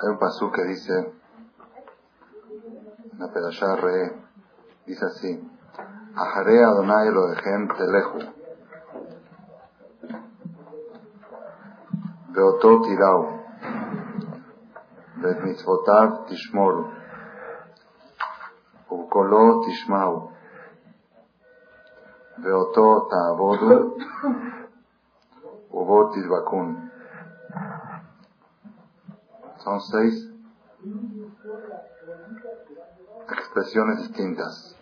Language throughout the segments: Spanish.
Hay un pasú que dice, en la Pedashá Re, dice así, Ajare Adonai Elohechem Telehu, Beoto Tirau, ואת מצוותיו תשמורו, ובקולו תשמעו, ואותו תעבודו, ובו תדבקון. Son seis expresiones distintas.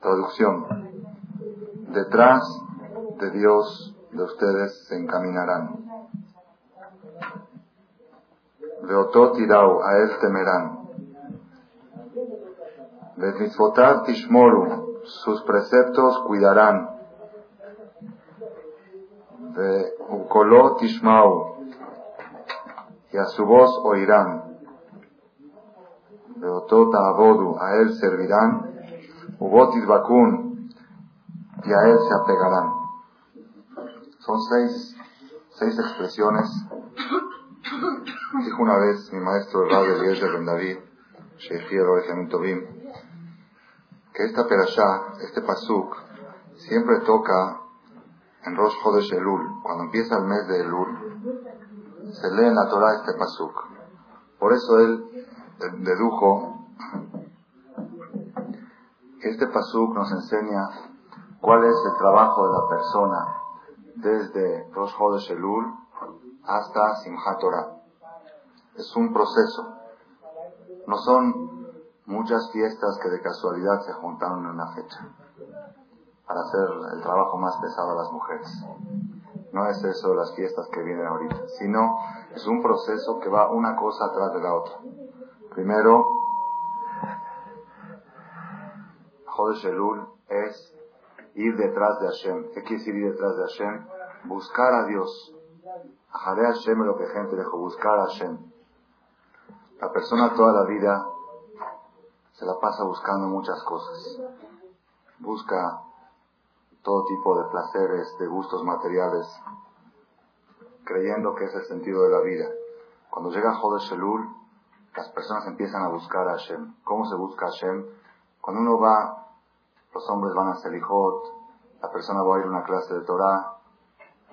Traducción. Detrás de Dios de ustedes se encaminarán. Tirau, a él temerán. Betzvotar tishmoru, sus preceptos cuidarán. De ukoló tishmau, y a su voz oirán. Veotó ta'abodu, a él servirán. Ubotis bakun, y a él se apegarán. Son seis, seis expresiones Dijo una vez mi maestro Rab Eliezer Ben David, Tobim, que esta perashá, este pasuk, siempre toca en Rosh Chodesh Elul. Cuando empieza el mes de Elul, se lee en la Torah este pasuk. Por eso él dedujo que este pasuk nos enseña cuál es el trabajo de la persona desde Rosh Chodesh Elul hasta Simchat Torah. Es un proceso. No son muchas fiestas que de casualidad se juntaron en una fecha para hacer el trabajo más pesado a las mujeres. No es eso las fiestas que vienen ahorita, sino es un proceso que va una cosa atrás de la otra. Primero, Jodesh Elul es ir detrás de Hashem. ¿Qué quiere decir ir detrás de Hashem? Buscar a Dios. Jare Hashem lo que gente dejó, buscar a Hashem. La persona toda la vida se la pasa buscando muchas cosas. Busca todo tipo de placeres, de gustos materiales, creyendo que es el sentido de la vida. Cuando llega Jodesh Elul, las personas empiezan a buscar a Hashem. ¿Cómo se busca a Hashem? Cuando uno va, los hombres van a Selijot, la persona va a ir a una clase de Torah,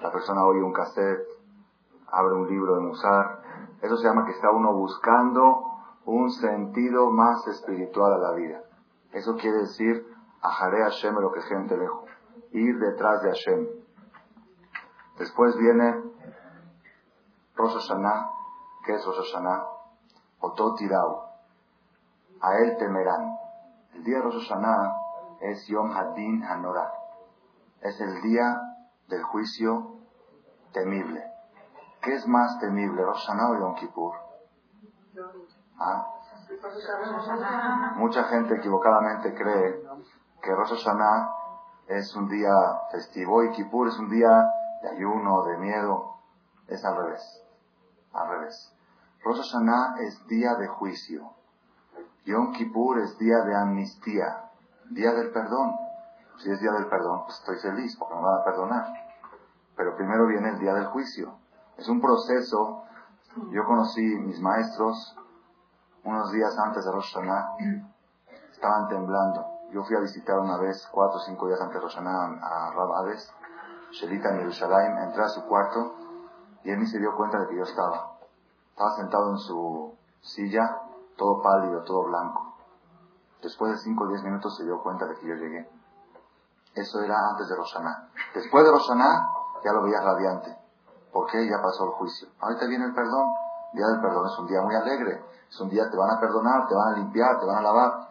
la persona oye un cassette, abre un libro de Musar. Eso se llama que está uno buscando un sentido más espiritual a la vida. Eso quiere decir, ajaré Hashem lo que gente lejos. Ir detrás de Hashem. Después viene Rosh Hashanah. ¿Qué es Rosh Hashanah? Ototirau. A él temerán. El día de Rosh Hashanah es Yom Hadin Hanorah. Es el día del juicio temible. ¿Qué es más temible, Rosh Hashanah o Yom Kippur? ¿Ah? Mucha gente equivocadamente cree que Rosh Hashanah es un día festivo y Kippur es un día de ayuno, de miedo. Es al revés. Al revés. Rosh Hashanah es día de juicio. Yom Kippur es día de amnistía, día del perdón. Si es día del perdón, pues estoy feliz porque me van a perdonar. Pero primero viene el día del juicio. Es un proceso. Yo conocí mis maestros unos días antes de Rosh Hashanah. Estaban temblando. Yo fui a visitar una vez, cuatro o cinco días antes de Rosh Hashanah, a Rab Hades, Shelita en Jerusalén. Entré a su cuarto y él ni se dio cuenta de que yo estaba. Estaba sentado en su silla, todo pálido, todo blanco. Después de cinco o diez minutos se dio cuenta de que yo llegué. Eso era antes de Rosh Hashanah. Después de Rosh Hashanah ya lo veía radiante. ¿Por qué? Ya pasó el juicio. Ahorita viene el perdón. Día del perdón es un día muy alegre. Es un día te van a perdonar, te van a limpiar, te van a lavar.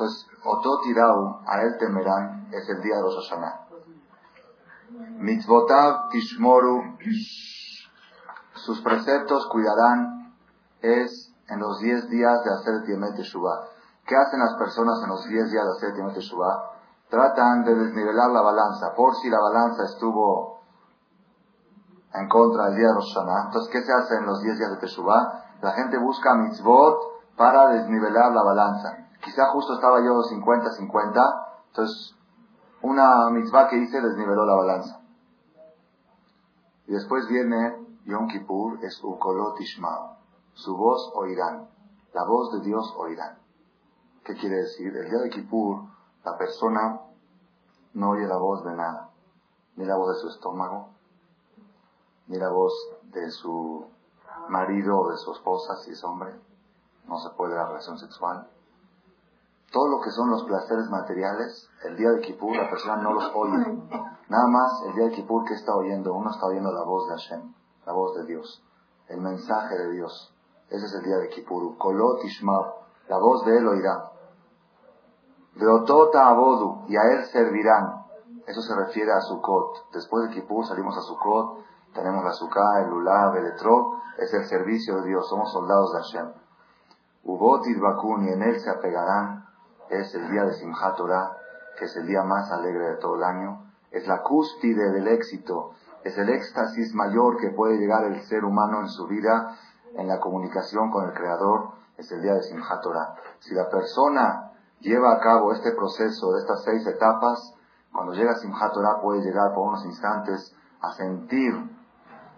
Entonces, Oto Tirau, a él temerán, es el día de los Hashanah. Mitzvotav Tishmoru, sus preceptos cuidarán, es en los diez días de hacer Tiemet Teshuvah. ¿Qué hacen las personas en los diez días de hacer Tiemet Teshuvah? Tratan de desnivelar la balanza. Por si la balanza estuvo en contra del día de Rosh Hashanah. Entonces, ¿qué se hace en los 10 días de Teshuvah? La gente busca mitzvot para desnivelar la balanza. Quizá justo estaba yo 50-50, entonces una mitzvah que hice desniveló la balanza. Y después viene Yom Kippur, es Ukolot Ishmao. su voz oirán. La voz de Dios oirán. ¿Qué quiere decir? El día de Kippur, la persona no oye la voz de nada. Ni la voz de su estómago, ni la voz de su marido o de su esposa, si es hombre. No se puede la relación sexual. Todo lo que son los placeres materiales, el día de Kippur la persona no los oye. Nada más el día de Kippur que está oyendo, uno está oyendo la voz de Hashem, la voz de Dios, el mensaje de Dios. Ese es el día de Kippur. Kolot la voz de él oirá. Beotota abodu, y a él servirán. Eso se refiere a Sukkot. Después de Kippur salimos a Sukkot, tenemos la Sukkah, el Lulav, el Etrog, es el servicio de Dios, somos soldados de Hashem. Ubot y en él se apegarán, es el día de Simchat Torah, que es el día más alegre de todo el año. Es la cúspide del éxito, es el éxtasis mayor que puede llegar el ser humano en su vida, en la comunicación con el Creador, es el día de Simchat Torah. Si la persona lleva a cabo este proceso de estas seis etapas, cuando llega Simchat Torah puede llegar por unos instantes a sentir,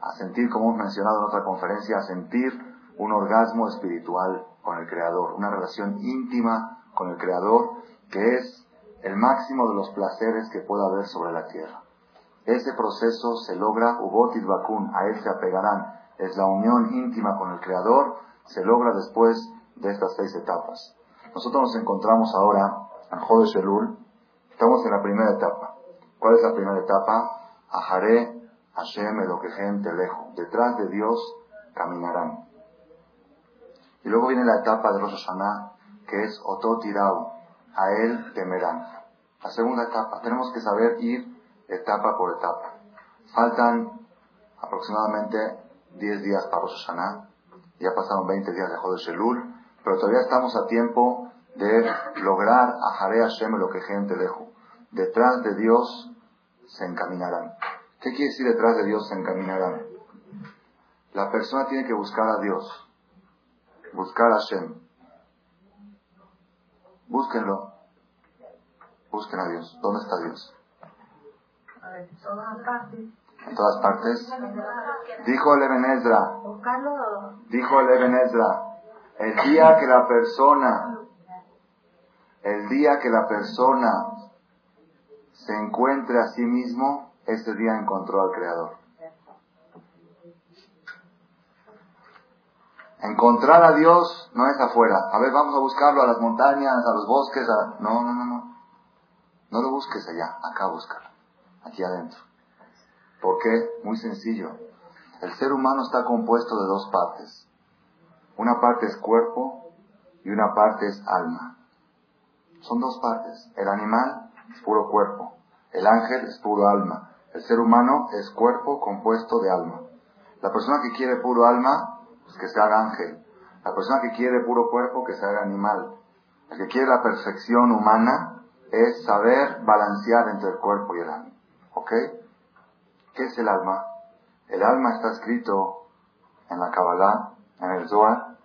a sentir, como hemos mencionado en otra conferencia, a sentir un orgasmo espiritual con el Creador, una relación íntima con el Creador que es el máximo de los placeres que pueda haber sobre la tierra. Ese proceso se logra, Ubotit Bakun, a él se apegarán, es la unión íntima con el Creador, se logra después de estas seis etapas. Nosotros nos encontramos ahora en Jodesh Elul, estamos en la primera etapa. ¿Cuál es la primera etapa? Ajaré, Hashem, Elokejem, lejos. Detrás de Dios caminarán. Y luego viene la etapa de Rosh Hashanah, que es Ototirau, a él temerán. La segunda etapa, tenemos que saber ir etapa por etapa. Faltan aproximadamente 10 días para Rosh Hashanah, ya pasaron 20 días de Jodesh pero todavía estamos a tiempo de lograr a Jare Hashem lo que gente lejos. Detrás de Dios se encaminarán. ¿Qué quiere decir detrás de Dios se encaminarán? La persona tiene que buscar a Dios, buscar a Hashem. Búsquenlo. Busquen a Dios. ¿Dónde está Dios? En todas partes. Dijo el Ebenezra. Dijo el Ebenezra. El día que la persona, el día que la persona se encuentre a sí mismo, ese día encontró al Creador. Encontrar a Dios no es afuera. A ver, vamos a buscarlo a las montañas, a los bosques. No, no, no, no. No lo busques allá, acá búscalo. Aquí adentro. ¿Por qué? Muy sencillo. El ser humano está compuesto de dos partes. Una parte es cuerpo y una parte es alma. Son dos partes. El animal es puro cuerpo. El ángel es puro alma. El ser humano es cuerpo compuesto de alma. La persona que quiere puro alma, que se haga ángel. La persona que quiere puro cuerpo, que se haga animal. El que quiere la perfección humana es saber balancear entre el cuerpo y el alma. ¿Ok? ¿Qué es el alma? El alma está escrito en la Kabbalah en el Zohar,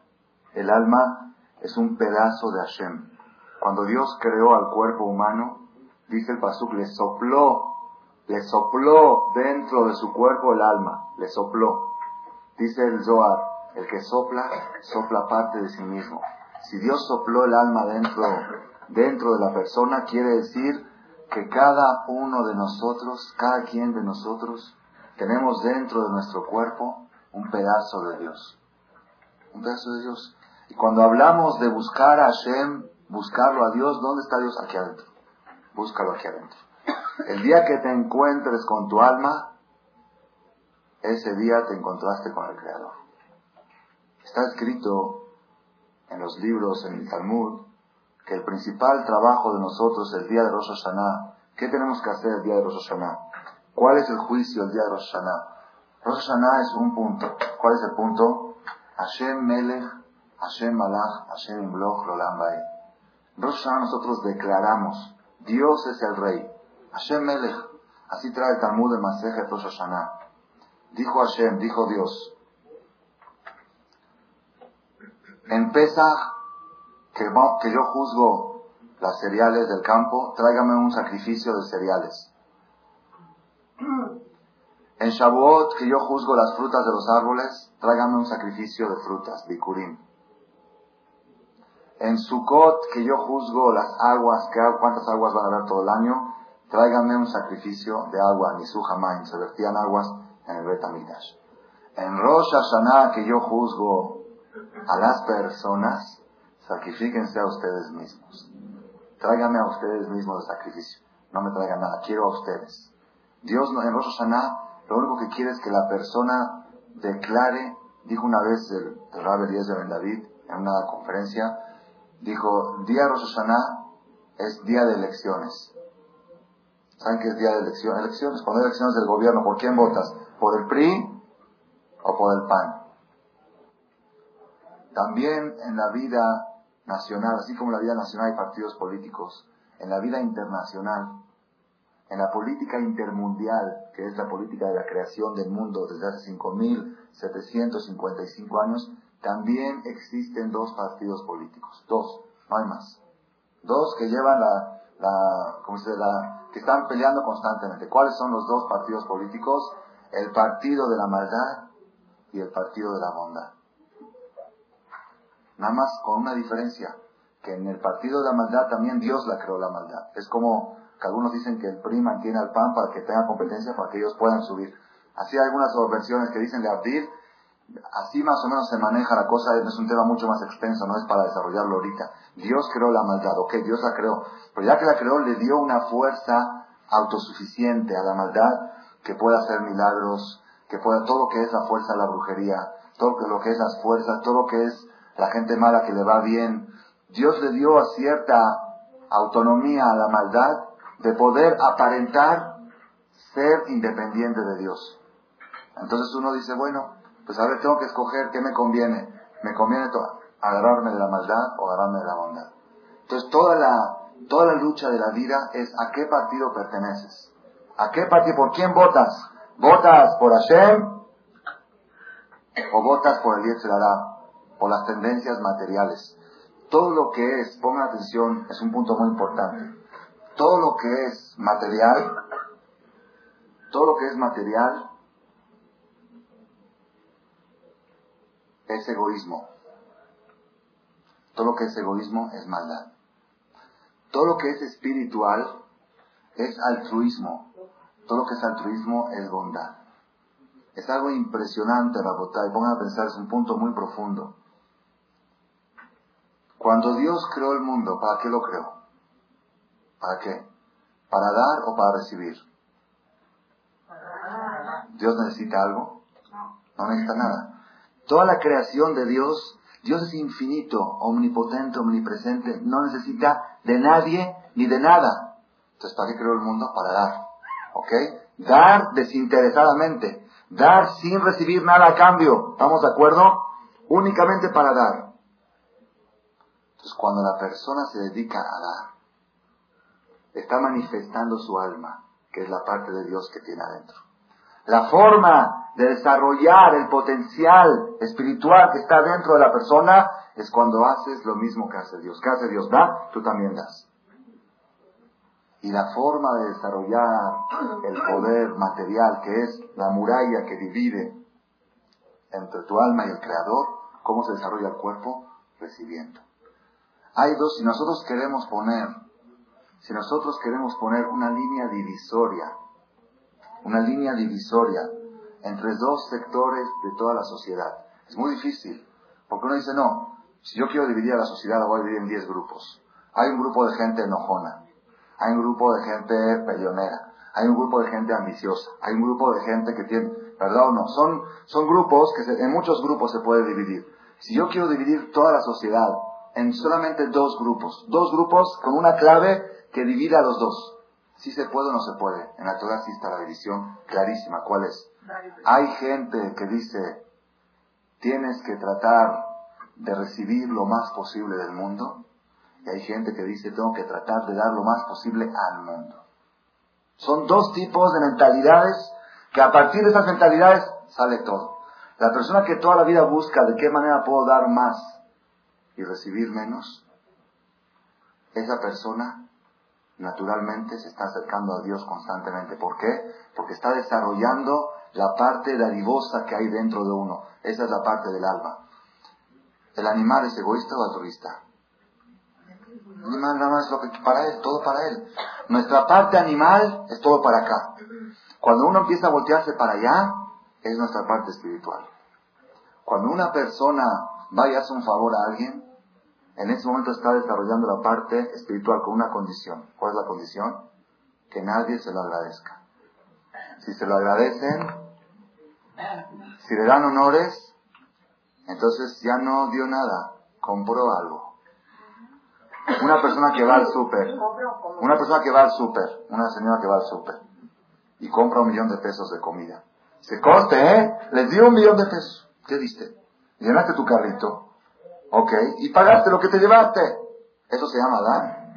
el alma es un pedazo de Hashem. Cuando Dios creó al cuerpo humano, dice el Pasuk, le sopló, le sopló dentro de su cuerpo el alma, le sopló. Dice el Zohar, el que sopla, sopla parte de sí mismo. Si Dios sopló el alma dentro, dentro de la persona, quiere decir que cada uno de nosotros, cada quien de nosotros, tenemos dentro de nuestro cuerpo un pedazo de Dios un pedazo de Dios. Y cuando hablamos de buscar a Hashem, buscarlo a Dios, ¿dónde está Dios? Aquí adentro. Búscalo aquí adentro. El día que te encuentres con tu alma, ese día te encontraste con el Creador. Está escrito en los libros, en el Talmud, que el principal trabajo de nosotros el día de Rosh Hashanah, ¿qué tenemos que hacer el día de Rosh Hashanah? ¿Cuál es el juicio el día de Rosh Hashanah? Rosh Hashanah es un punto. ¿Cuál es el punto? Hashem Melech, Hashem Malach, Hashem Imloch, Rolam Bae. Rosh nosotros declaramos, Dios es el Rey. Hashem Melech, así trae el Talmud de Masejet Rosh Hashanah. Dijo Hashem, dijo Dios. En Pesach, que, yo juzgo las cereales del campo, tráigame un sacrificio de cereales. En Shavuot, que yo juzgo las frutas de los árboles, tráigame un sacrificio de frutas, bikurim. En Sukkot, que yo juzgo las aguas, que, cuántas aguas van a haber todo el año, tráigame un sacrificio de agua, ni su se vertían aguas en el Betamidash. En Rosh Hashanah, que yo juzgo a las personas, sacrifíquense a ustedes mismos. Tráigame a ustedes mismos el sacrificio. No me traigan nada, quiero a ustedes. Dios en Rosh Hashanah lo único que quiere es que la persona declare, dijo una vez el, el Rabbi Eliezer Ben David en una conferencia, dijo, día Rosh Hashanah es día de elecciones. ¿Saben qué es día de elecciones? Elecciones, cuando hay elecciones del gobierno, ¿por quién votas? ¿Por el PRI o por el PAN? También en la vida nacional, así como en la vida nacional hay partidos políticos, en la vida internacional en la política intermundial, que es la política de la creación del mundo desde hace 5.755 años, también existen dos partidos políticos. Dos, no hay más. Dos que llevan la, la, ¿cómo se la, que están peleando constantemente. ¿Cuáles son los dos partidos políticos? El partido de la maldad y el partido de la bondad. Nada más con una diferencia, que en el partido de la maldad también Dios la creó la maldad. Es como que algunos dicen que el PRI mantiene al PAN para que tenga competencia para que ellos puedan subir. Así hay algunas versiones que dicen de abrir, así más o menos se maneja la cosa, es un tema mucho más extenso, no es para desarrollarlo ahorita. Dios creó la maldad, ok, Dios la creó, pero ya que la creó le dio una fuerza autosuficiente a la maldad que pueda hacer milagros, que pueda todo lo que es la fuerza de la brujería, todo lo que es las fuerzas, todo lo que es la gente mala que le va bien. Dios le dio a cierta autonomía a la maldad de poder aparentar ser independiente de Dios. Entonces uno dice, bueno, pues a ver, tengo que escoger qué me conviene. ¿Me conviene agarrarme de la maldad o agarrarme de la bondad? Entonces toda la, toda la lucha de la vida es a qué partido perteneces. ¿A qué partido? ¿Por quién votas? ¿Votas por Hashem o votas por el Yetzirah? Por las tendencias materiales. Todo lo que es, pongan atención, es un punto muy importante todo lo que es material, todo lo que es material es egoísmo. Todo lo que es egoísmo es maldad. Todo lo que es espiritual es altruismo. Todo lo que es altruismo es bondad. Es algo impresionante, y Pongan a pensar, es un punto muy profundo. Cuando Dios creó el mundo, ¿para qué lo creó? ¿Para qué? ¿Para dar o para recibir? ¿Dios necesita algo? No necesita nada. Toda la creación de Dios, Dios es infinito, omnipotente, omnipresente, no necesita de nadie ni de nada. Entonces, ¿para qué creó el mundo? Para dar. ¿Ok? Dar desinteresadamente. Dar sin recibir nada a cambio. ¿Estamos de acuerdo? Únicamente para dar. Entonces, cuando la persona se dedica a dar, está manifestando su alma, que es la parte de Dios que tiene adentro. La forma de desarrollar el potencial espiritual que está dentro de la persona es cuando haces lo mismo que hace Dios. ¿Qué hace Dios? Da, tú también das. Y la forma de desarrollar el poder material, que es la muralla que divide entre tu alma y el Creador, ¿cómo se desarrolla el cuerpo? Recibiendo. Hay dos, si nosotros queremos poner si nosotros queremos poner una línea divisoria, una línea divisoria entre dos sectores de toda la sociedad, es muy difícil, porque uno dice, no, si yo quiero dividir a la sociedad, la voy a dividir en 10 grupos. Hay un grupo de gente enojona, hay un grupo de gente peleonera, hay un grupo de gente ambiciosa, hay un grupo de gente que tiene, ¿verdad o no? Son, son grupos que en muchos grupos se puede dividir. Si yo quiero dividir toda la sociedad en solamente dos grupos, dos grupos con una clave que divida a los dos. Si se puede o no se puede. En la Torah sí está la división clarísima. ¿Cuál es? Hay gente que dice, tienes que tratar de recibir lo más posible del mundo. Y hay gente que dice, tengo que tratar de dar lo más posible al mundo. Son dos tipos de mentalidades que a partir de esas mentalidades sale todo. La persona que toda la vida busca de qué manera puedo dar más y recibir menos, esa persona naturalmente se está acercando a Dios constantemente. ¿Por qué? Porque está desarrollando la parte dadivosa que hay dentro de uno. Esa es la parte del alma. ¿El animal es egoísta o altruista? El animal nada más lo que para él, todo para él. Nuestra parte animal es todo para acá. Cuando uno empieza a voltearse para allá, es nuestra parte espiritual. Cuando una persona va y hace un favor a alguien, en ese momento está desarrollando la parte espiritual con una condición. ¿Cuál es la condición? Que nadie se lo agradezca. Si se lo agradecen, si le dan honores, entonces ya no dio nada, compró algo. Una persona que va al súper, una persona que va al súper, una señora que va al súper y compra un millón de pesos de comida. Se coste, ¿eh? Les dio un millón de pesos. ¿Qué diste? Llenaste tu carrito. Ok. Y pagaste lo que te llevaste. ¿Eso se llama dar?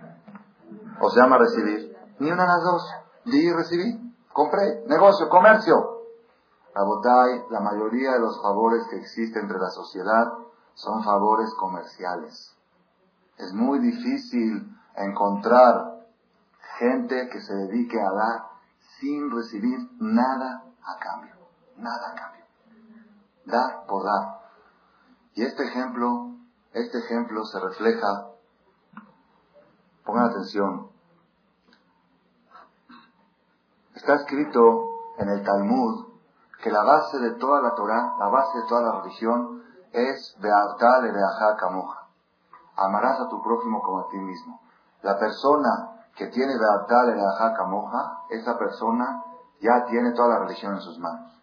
¿O se llama recibir? Ni una de las dos. Di y recibí. Compré. Negocio, comercio. Rabotai, la mayoría de los favores que existen entre la sociedad son favores comerciales. Es muy difícil encontrar gente que se dedique a dar sin recibir nada a cambio. Nada a cambio. Dar por dar. Y este ejemplo, este ejemplo se refleja, pongan atención, está escrito en el Talmud que la base de toda la Torah, la base de toda la religión es Be'artal e Kamoja. Amarás a tu prójimo como a ti mismo. La persona que tiene Be'artal e Kamoja, esa persona ya tiene toda la religión en sus manos.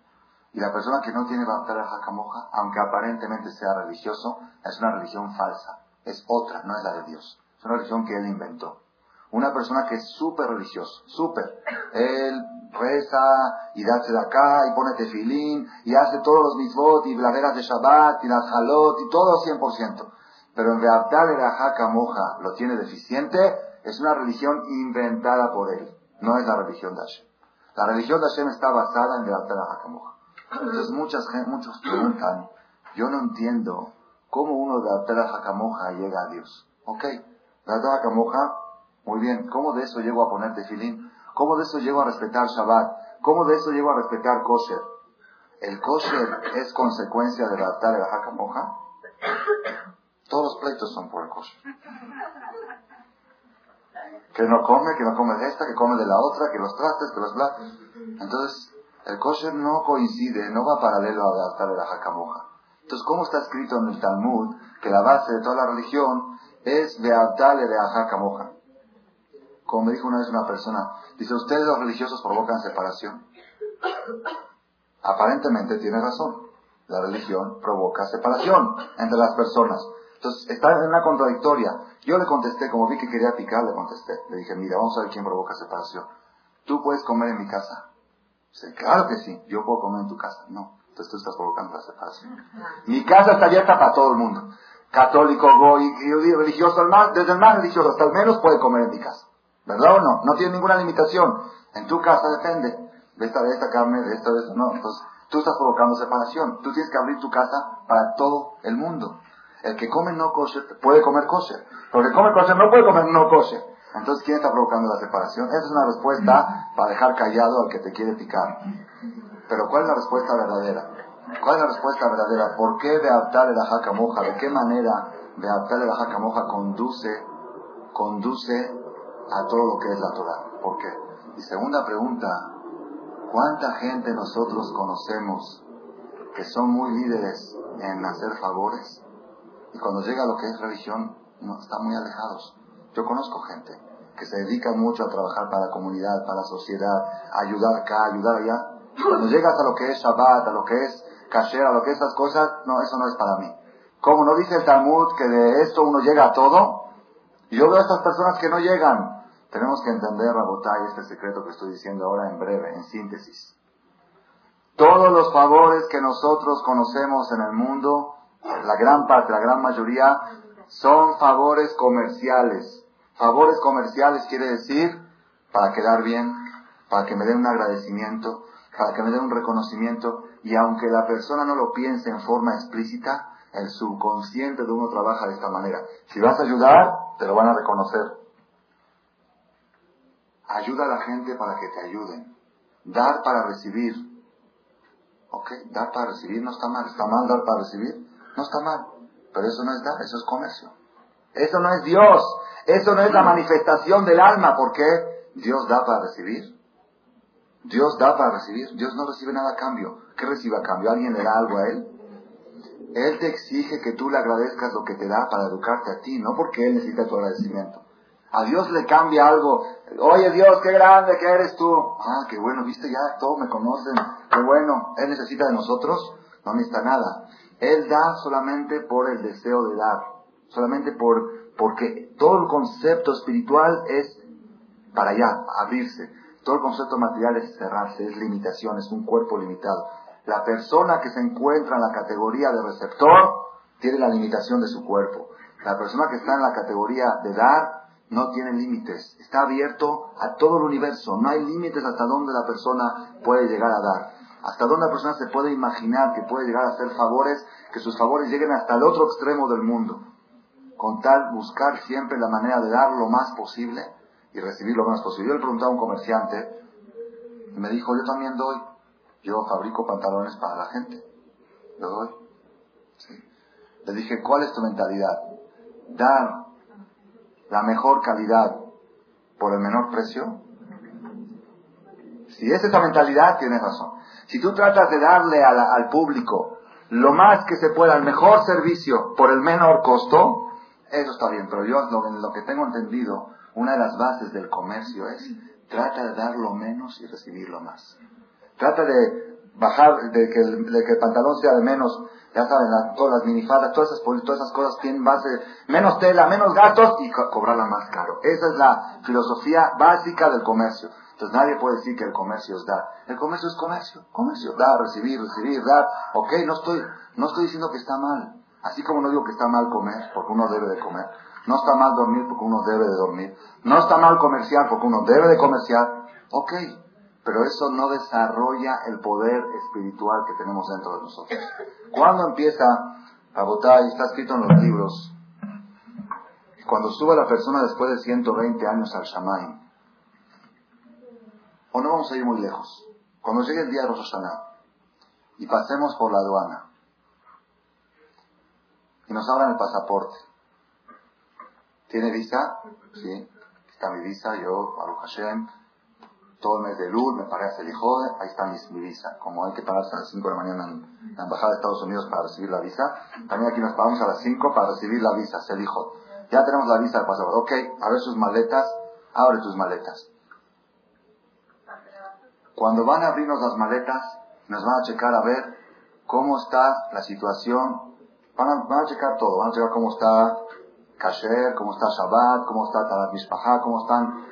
Y la persona que no tiene Be'artal e Kamoja, aunque aparentemente sea religioso, es una religión falsa. Es otra, no es la de Dios. Es una religión que él inventó. Una persona que es súper religioso, súper. Él reza y da de acá y pone tefilín y hace todos los mitzvot y las veras de Shabbat y las halot y todo 100%. Pero en realidad el Ajaka Moja lo tiene deficiente, es una religión inventada por él. No es la religión de Hashem. La religión de Hashem está basada en Beatar Ajaka Moja. Entonces muchas, muchos preguntan, yo no entiendo cómo uno de Beatar Ajaka Moja llega a Dios. Ok, Beatar Ajaka Moja muy bien, ¿cómo de eso llego a poner tefilín? ¿Cómo de eso llego a respetar Shabbat? ¿Cómo de eso llego a respetar kosher? ¿El kosher es consecuencia de la de la jaca moja? Todos los pleitos son por el kosher. Que no come, que no come de esta, que come de la otra, que los trastes, que los bla. Entonces, el kosher no coincide, no va paralelo a la de la jaca moja. Entonces, ¿cómo está escrito en el Talmud que la base de toda la religión es de Abdale de Ajaca Moja? Como me dijo una vez una persona, dice, ¿ustedes los religiosos provocan separación? Aparentemente tiene razón. La religión provoca separación entre las personas. Entonces, está en una contradictoria. Yo le contesté, como vi que quería picar, le contesté. Le dije, mira, vamos a ver quién provoca separación. ¿Tú puedes comer en mi casa? Dice, claro que sí. ¿Yo puedo comer en tu casa? No. Entonces tú estás provocando la separación. Mi casa está abierta para todo el mundo. Católico, goy, religioso, desde el más religioso hasta el menos puede comer en mi casa. ¿Verdad o no? No tiene ninguna limitación. En tu casa depende. De esta, de esta carne, de esta, de esta. No, entonces tú estás provocando separación. Tú tienes que abrir tu casa para todo el mundo. El que come no kosher puede comer kosher. Pero el que come kosher no puede comer no kosher. Entonces, ¿quién está provocando la separación? Esa es una respuesta para dejar callado al que te quiere picar. Pero ¿cuál es la respuesta verdadera? ¿Cuál es la respuesta verdadera? ¿Por qué Beatar el Ajaca Moja? ¿De qué manera Beatar el Ajaca Moja conduce, conduce a todo lo que es la Torah. ¿Por qué? Y segunda pregunta, ¿cuánta gente nosotros conocemos que son muy líderes en hacer favores? Y cuando llega a lo que es religión, no, están muy alejados. Yo conozco gente que se dedica mucho a trabajar para la comunidad, para la sociedad, a ayudar acá, ayudar allá. Cuando llegas a lo que es Shabbat, a lo que es Kasher, a lo que es esas cosas, no, eso no es para mí. Como no dice el Talmud que de esto uno llega a todo, yo veo a estas personas que no llegan. Tenemos que entender, Rabotay, este secreto que estoy diciendo ahora en breve, en síntesis. Todos los favores que nosotros conocemos en el mundo, la gran parte, la gran mayoría, son favores comerciales. Favores comerciales quiere decir para quedar bien, para que me den un agradecimiento, para que me den un reconocimiento, y aunque la persona no lo piense en forma explícita, el subconsciente de uno trabaja de esta manera. Si vas a ayudar, te lo van a reconocer. Ayuda a la gente para que te ayuden. Dar para recibir. Ok, dar para recibir no está mal. ¿Está mal dar para recibir? No está mal. Pero eso no es dar, eso es comercio. Eso no es Dios. Eso no es la manifestación del alma. ¿Por qué? Dios da para recibir. Dios da para recibir. Dios no recibe nada a cambio. ¿Qué recibe a cambio? ¿Alguien le da algo a Él? Él te exige que tú le agradezcas lo que te da para educarte a ti, no porque Él necesita tu agradecimiento. A Dios le cambia algo. Oye Dios, qué grande que eres tú. Ah, qué bueno, viste ya, todos me conocen. Qué bueno. Él necesita de nosotros. No necesita nada. Él da solamente por el deseo de dar. Solamente por, porque todo el concepto espiritual es para allá, abrirse. Todo el concepto material es cerrarse, es limitación, es un cuerpo limitado. La persona que se encuentra en la categoría de receptor tiene la limitación de su cuerpo. La persona que está en la categoría de dar no tiene límites. Está abierto a todo el universo. No hay límites hasta donde la persona puede llegar a dar. Hasta donde la persona se puede imaginar que puede llegar a hacer favores, que sus favores lleguen hasta el otro extremo del mundo. Con tal buscar siempre la manera de dar lo más posible y recibir lo más posible. Yo le preguntaba a un comerciante y me dijo, yo también doy. Yo fabrico pantalones para la gente. Lo doy. Le dije, ¿cuál es tu mentalidad? Dar la mejor calidad por el menor precio. Si es esa mentalidad, tienes razón. Si tú tratas de darle al público lo más que se pueda, el mejor servicio por el menor costo, eso está bien. Pero yo, lo, que tengo entendido, una de las bases del comercio es, trata de dar lo menos y recibir lo más. Trata de bajar, de que, el, de que el pantalón sea de menos, ya saben, todas las minifadas, todas esas, todas esas cosas tienen base, menos tela, menos gastos y cobrarla más caro. Esa es la filosofía básica del comercio. Entonces nadie puede decir que el comercio es dar. El comercio es comercio, comercio, dar, recibir, recibir, dar. Ok, no estoy, no estoy diciendo que está mal. Así como no digo que está mal comer, porque uno debe de comer. No está mal dormir porque uno debe de dormir. No está mal comerciar porque uno debe de comerciar. Ok, pero eso no desarrolla el poder espiritual que tenemos dentro de nosotros. Cuando empieza a votar, y está escrito en los libros, cuando sube la persona después de 120 años al Shamaim, o no vamos a ir muy lejos, cuando llegue el día de Rosh y pasemos por la aduana y nos abran el pasaporte, ¿tiene visa? Sí, está mi visa, yo, Baruch Hashem, todo el mes de luz, me parece el hijo, ahí está mi, visa. Como hay que pararse a las 5 de la mañana en la Embajada de Estados Unidos para recibir la visa, también aquí nos paramos a las 5 para recibir la visa, el hijo. Ya tenemos la visa del pasaporte. Ok, a ver sus maletas, abre tus maletas. Cuando van a abrirnos las maletas, nos van a checar a ver cómo está la situación. Van a, van a checar todo, van a checar cómo está Kasher, cómo está Shabbat, cómo está Talat Mishpachá, cómo están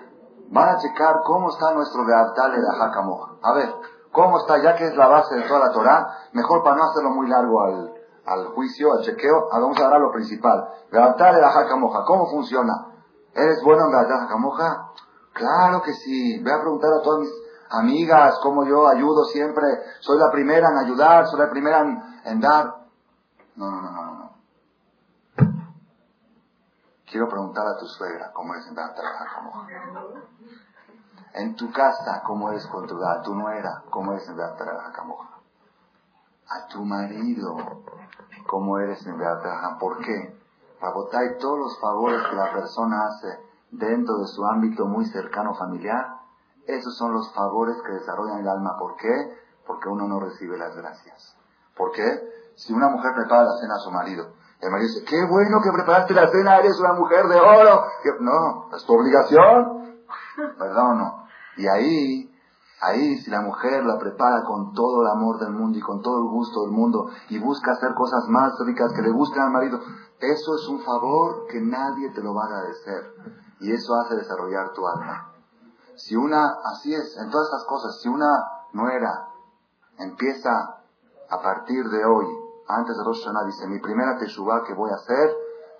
van a checar cómo está nuestro Beatal de la A ver, cómo está, ya que es la base de toda la Torah, mejor para no hacerlo muy largo al, al juicio, al chequeo, vamos a dar lo principal. Beatal de la ¿cómo funciona? ¿Eres bueno en Beatal Jacamoja? Claro que sí. Voy a preguntar a todas mis amigas cómo yo ayudo siempre. Soy la primera en ayudar, soy la primera en, dar. No, no, no, no, no. Quiero preguntar a tu suegra cómo es en Beatal Jacamoja. En tu casa, ¿cómo es con tu, a tu nuera? ¿Cómo es en Beatrajacamoja? A tu marido, ¿cómo eres en Beatraja? ¿Por qué? Para todos los favores que la persona hace dentro de su ámbito muy cercano familiar, esos son los favores que desarrollan el alma. ¿Por qué? Porque uno no recibe las gracias. ¿Por qué? Si una mujer prepara la cena a su marido, el marido dice, qué bueno que preparaste la cena, eres una mujer de oro. No, es tu obligación. ¿Verdad o no? Y ahí, ahí si la mujer la prepara con todo el amor del mundo y con todo el gusto del mundo y busca hacer cosas más ricas que le gusten al marido, eso es un favor que nadie te lo va a agradecer. Y eso hace desarrollar tu alma. Si una, así es, en todas estas cosas, si una nuera empieza a partir de hoy, antes de Rosh Hashanah, dice, mi primera teshuva que voy a hacer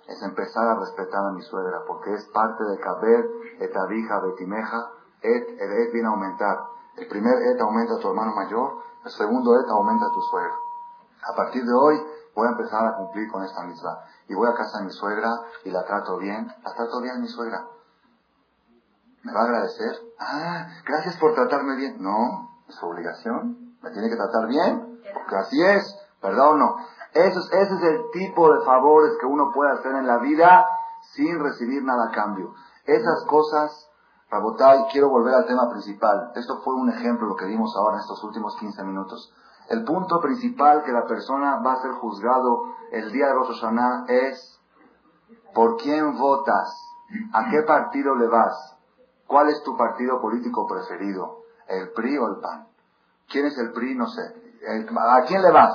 es empezar a respetar a mi suegra, porque es parte de Kaber, Etavija, Betimeja, et, el et viene a aumentar. El primer et aumenta a tu hermano mayor, el segundo et aumenta a tu suegra. A partir de hoy voy a empezar a cumplir con esta misma. Y voy a casa de mi suegra y la trato bien. La trato bien mi suegra. ¿Me va a agradecer? Ah, gracias por tratarme bien. No, es su obligación. ¿Me tiene que tratar bien? porque así es, ¿verdad o no? Eso es, ese es el tipo de favores que uno puede hacer en la vida sin recibir nada a cambio. Esas cosas, Rabotay, quiero volver al tema principal. Esto fue un ejemplo, lo que vimos ahora en estos últimos 15 minutos. El punto principal que la persona va a ser juzgado el día de Rosh Hashanah es por quién votas, a qué partido le vas, cuál es tu partido político preferido, el PRI o el PAN. ¿Quién es el PRI? No sé. ¿A quién le vas?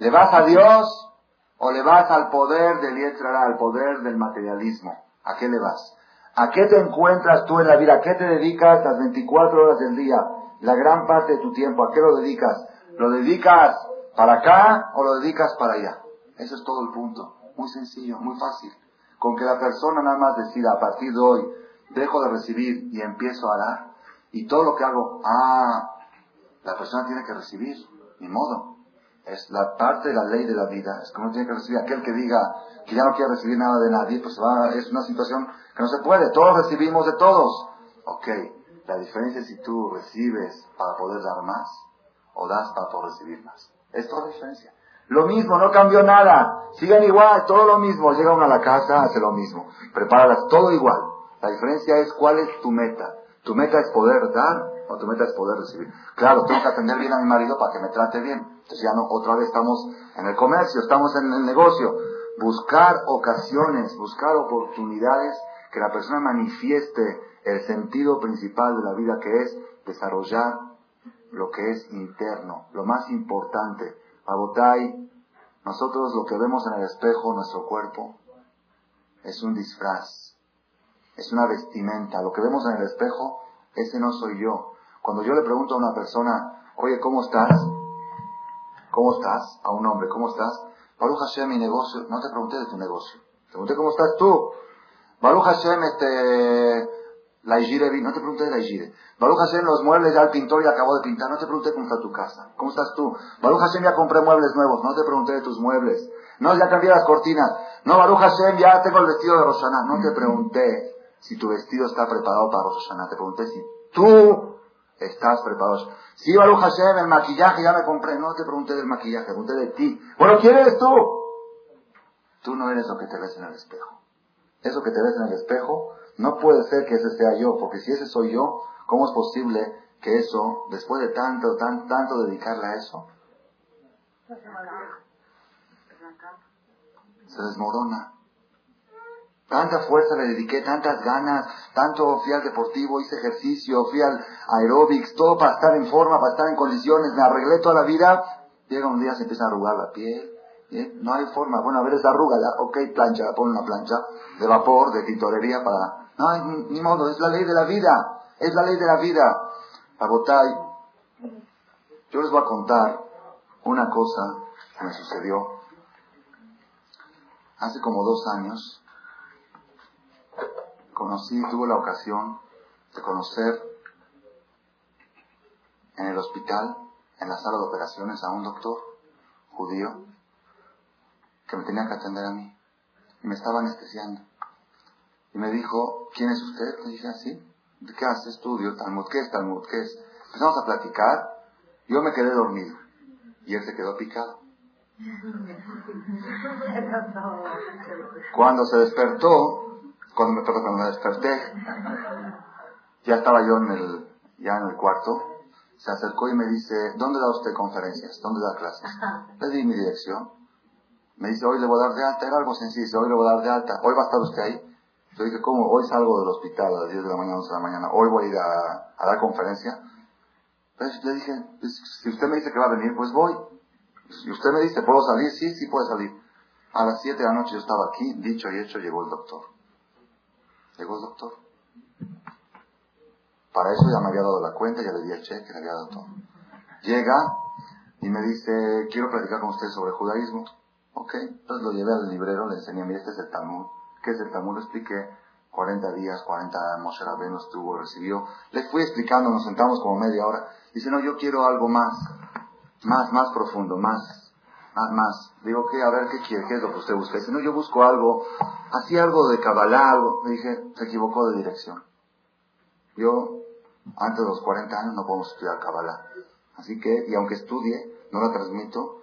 ¿Le vas a Dios o le vas al poder del Yetzirah, al poder del materialismo? ¿A qué le vas? ¿A qué te encuentras tú en la vida? ¿A qué te dedicas las 24 horas del día? La gran parte de tu tiempo, ¿a qué lo dedicas? ¿Lo dedicas para acá o lo dedicas para allá? Eso es todo el punto. Muy sencillo, muy fácil. Con que la persona nada más decida, a partir de hoy, dejo de recibir y empiezo a dar. Y todo lo que hago, ah, la persona tiene que recibir, ni modo. Es la parte de la ley de la vida. Es que uno tiene que recibir. Aquel que diga que ya no quiere recibir nada de nadie, pues va, es una situación que no se puede. Todos recibimos de todos. Ok, la diferencia es si tú recibes para poder dar más o das para poder recibir más. Es toda la diferencia. Lo mismo, no cambió nada. Siguen igual, todo lo mismo. Llega uno a la casa, hace lo mismo. Prepáralas, todo igual. La diferencia es cuál es tu meta. ¿Tu meta es poder dar o tu meta poder recibir? Claro, tengo que atender bien a mi marido para que me trate bien. Entonces ya no, otra vez estamos en el comercio, estamos en el negocio. Buscar ocasiones, buscar oportunidades que la persona manifieste el sentido principal de la vida que es desarrollar lo que es interno, lo más importante. Abotay, nosotros lo que vemos en el espejo, nuestro cuerpo, es un disfraz, es una vestimenta. Lo que vemos en el espejo, ese no soy yo. Cuando yo le pregunto a una persona, oye, ¿cómo estás? ¿Cómo estás? A un hombre, ¿cómo estás? Baruch Hashem, mi negocio. No te pregunté de tu negocio. Te pregunté cómo estás tú. Baruch Hashem, este, la Igire, no te pregunté de la Igire. Baruch Hashem, los muebles ya el pintor ya acabó de pintar. No te pregunté cómo está tu casa. ¿Cómo estás tú? Baruch Hashem, ya compré muebles nuevos. No te pregunté de tus muebles. No, ya cambié las cortinas. No, Baruch Hashem, ya tengo el vestido de Rosana. No te pregunté si tu vestido está preparado para Rosana. Te pregunté si tú estás preparado. Sí, Baruch Hashem, el maquillaje ya me compré. No te pregunté del maquillaje, pregunté de ti. Bueno, ¿quién eres tú? Tú no eres lo que te ves en el espejo. Eso que te ves en el espejo no puede ser que ese sea yo, porque si ese soy yo, ¿cómo es posible que eso, después de tanto, tan, tanto dedicarle a eso, se desmorona? Tanta fuerza le dediqué, tantas ganas, tanto fui al deportivo, hice ejercicio, fui al aerobics, todo para estar en forma, para estar en condiciones, me arreglé toda la vida. Llega un día, se empieza a arrugar la piel, no hay forma. Bueno, a ver esa arruga, ok, plancha, pon una plancha de vapor, de tintorería para... No ni, modo, es la ley de la vida, es la ley de la vida. Agotay, yo les voy a contar una cosa que me sucedió hace como dos años. Conocí, tuve la ocasión de conocer en el hospital, en la sala de operaciones, a un doctor judío que me tenía que atender a mí. Y me estaba anestesiando. Y me dijo, ¿quién es usted? Le dije así. ¿De qué hace estudio? Talmud, ¿qué es Talmud? ¿Qué es? Empezamos a platicar. Yo me quedé dormido. Y él se quedó picado. Cuando se despertó, cuando me, cuando me desperté, ya estaba yo en el, ya en el cuarto, se acercó y me dice, ¿dónde da usted conferencias? ¿Dónde da clases? Le di mi dirección. Me dice, hoy le voy a dar de alta. Era algo sencillo, hoy le voy a dar de alta. ¿Hoy va a estar usted ahí? Yo dije, ¿cómo? Hoy salgo del hospital a las 10 de la mañana, 11 de la mañana. Hoy voy a ir a, dar conferencia. Entonces le dije, pues, si usted me dice que va a venir, pues voy. Si usted me dice, ¿puedo salir? Sí, sí puede salir. A las 7 de la noche yo estaba aquí, dicho y hecho, llegó el doctor. Llegó el doctor. Para eso ya me había dado la cuenta, ya le di el cheque, le había dado todo. Llega y me dice, quiero platicar con usted sobre judaísmo. Ok, entonces lo llevé al librero, le enseñé, mira, este es el Talmud. ¿Qué es el Talmud? Lo expliqué. 40 días, 40 Moshe Rabbeinu estuvo, recibió. Le fui explicando, nos sentamos como media hora. Dice, no, yo quiero algo más, más, más profundo, más, más, más. Digo, ¿qué? A ver, ¿qué quiere? ¿Qué es lo que usted busca? Dice, no, yo busco algo, así algo de Kabbalah, algo. Le dije, se equivocó de dirección. Yo, antes de los 40 años, no puedo estudiar Kabbalah. Así que, y aunque estudie, no la transmito,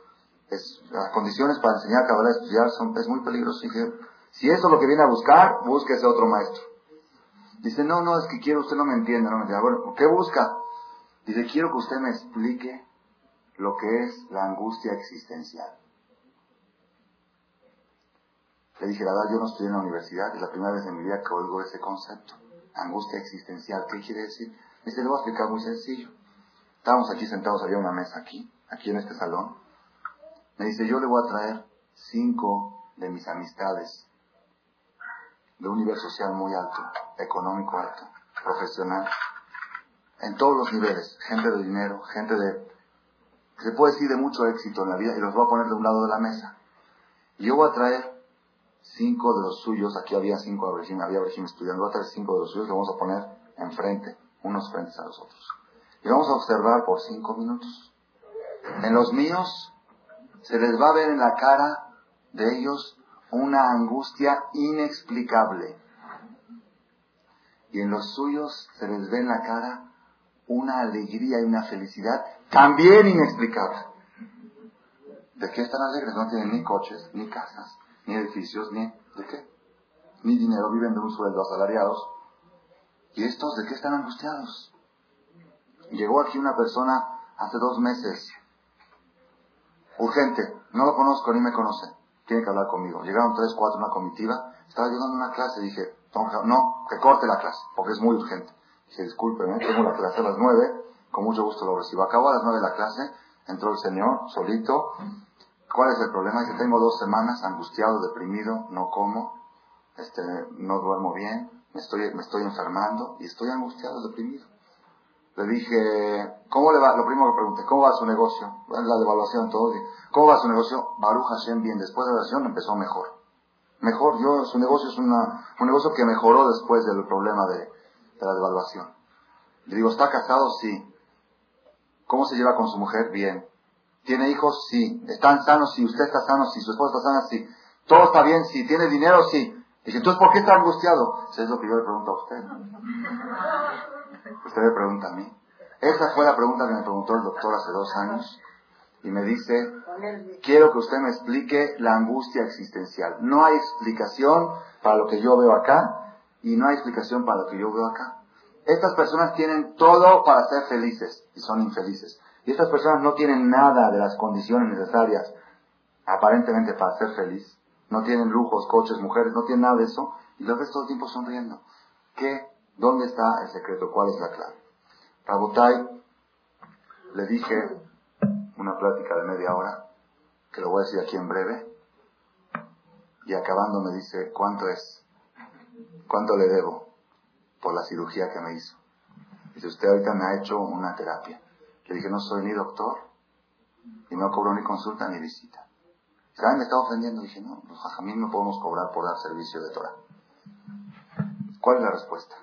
es, las condiciones para enseñar Kabbalah, estudiar, son, es muy peligroso. Dije, si eso es lo que viene a buscar, búsquese otro maestro. Dice, no, no, es que quiero, usted no me entiende, no me entiende. Bueno, ¿qué busca? Dice, quiero que usted me explique lo que es la angustia existencial. Le dije, la verdad, yo no estudié en la universidad, es la primera vez en mi vida que oigo ese concepto. Angustia existencial, ¿qué quiere decir? Me dice, le voy a explicar muy sencillo. Estábamos aquí sentados, había una mesa aquí, aquí en este salón. Me dice, yo le voy a traer cinco de mis amistades de un nivel social muy alto, económico alto, profesional, en todos los niveles, gente de dinero, gente de, se puede decir de mucho éxito en la vida, y los voy a poner de un lado de la mesa. Y yo voy a traer cinco de los suyos, aquí había cinco había régimen estudiando, voy a traer cinco de los suyos, los vamos a poner enfrente, unos frentes a los otros. Y vamos a observar por cinco minutos. En los míos se les va a ver en la cara de ellos una angustia inexplicable. Y en los suyos se les ve en la cara una alegría y una felicidad también inexplicable. ¿De qué están alegres? No tienen ni coches, ni casas, ni edificios, ni... ¿De qué? Ni dinero, viven de un sueldo asalariados. ¿Y estos de qué están angustiados? Llegó aquí una persona hace dos meses. Urgente. No lo conozco ni me conoce. Tiene que hablar conmigo. Llegaron tres, cuatro, una comitiva. Estaba llegando una clase. Dije, no, que corte la clase, porque es muy urgente. Dije, discúlpeme, tengo la clase a las nueve. Con mucho gusto lo recibo. Acabó a las nueve la clase. Entró el señor, solito. ¿Cuál es el problema? Dice, tengo dos semanas angustiado, deprimido, no como, este, no duermo bien, me estoy, me estoy enfermando y estoy angustiado, deprimido. Le dije, ¿cómo le va? Lo primero que pregunté, ¿cómo va su negocio? La devaluación, todo. ¿Cómo va su negocio? Baruch Hashem, bien. Después de la oración empezó mejor. Mejor, yo, su negocio es una, un negocio que mejoró después del problema de, de la devaluación. Le digo, ¿está casado? Sí. ¿Cómo se lleva con su mujer? Bien. ¿Tiene hijos? Sí. ¿Están sanos? Sí. ¿Usted está sano? Sí. ¿Su esposa está sana? Sí. ¿Todo está bien? Sí. ¿Tiene dinero? Sí. Dije, entonces, ¿por qué está angustiado? Eso es lo que yo le pregunto a usted. Usted me pregunta a mí. Esa fue la pregunta que me preguntó el doctor hace dos años y me dice, quiero que usted me explique la angustia existencial. No hay explicación para lo que yo veo acá y no hay explicación para lo que yo veo acá. Estas personas tienen todo para ser felices y son infelices. Y estas personas no tienen nada de las condiciones necesarias aparentemente para ser feliz. No tienen lujos, coches, mujeres, no tienen nada de eso y los ves todo el tiempo sonriendo. ¿Qué ¿Dónde está el secreto? ¿Cuál es la clave? Rabotai, le dije una plática de media hora, que lo voy a decir aquí en breve, y acabando me dice, ¿cuánto es? ¿Cuánto le debo por la cirugía que me hizo? Dice, usted ahorita me ha hecho una terapia. Le dije, no soy ni doctor, y no cobro ni consulta ni visita. ¿Saben? Me está ofendiendo. Dije, no, los jajamín no podemos cobrar por dar servicio de Torah. ¿Cuál es la respuesta?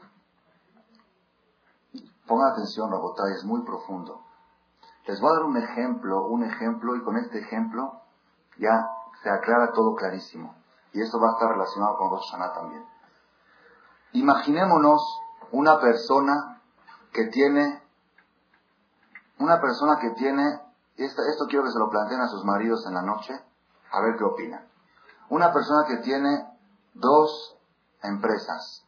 Pongan atención, Rabotay, es muy profundo. Les voy a dar un ejemplo, un ejemplo, y con este ejemplo ya se aclara todo clarísimo. Y esto va a estar relacionado con Rosh también. Imaginémonos una persona que tiene, una persona que tiene, esto, esto quiero que se lo planteen a sus maridos en la noche, a ver qué opinan. Una persona que tiene dos empresas,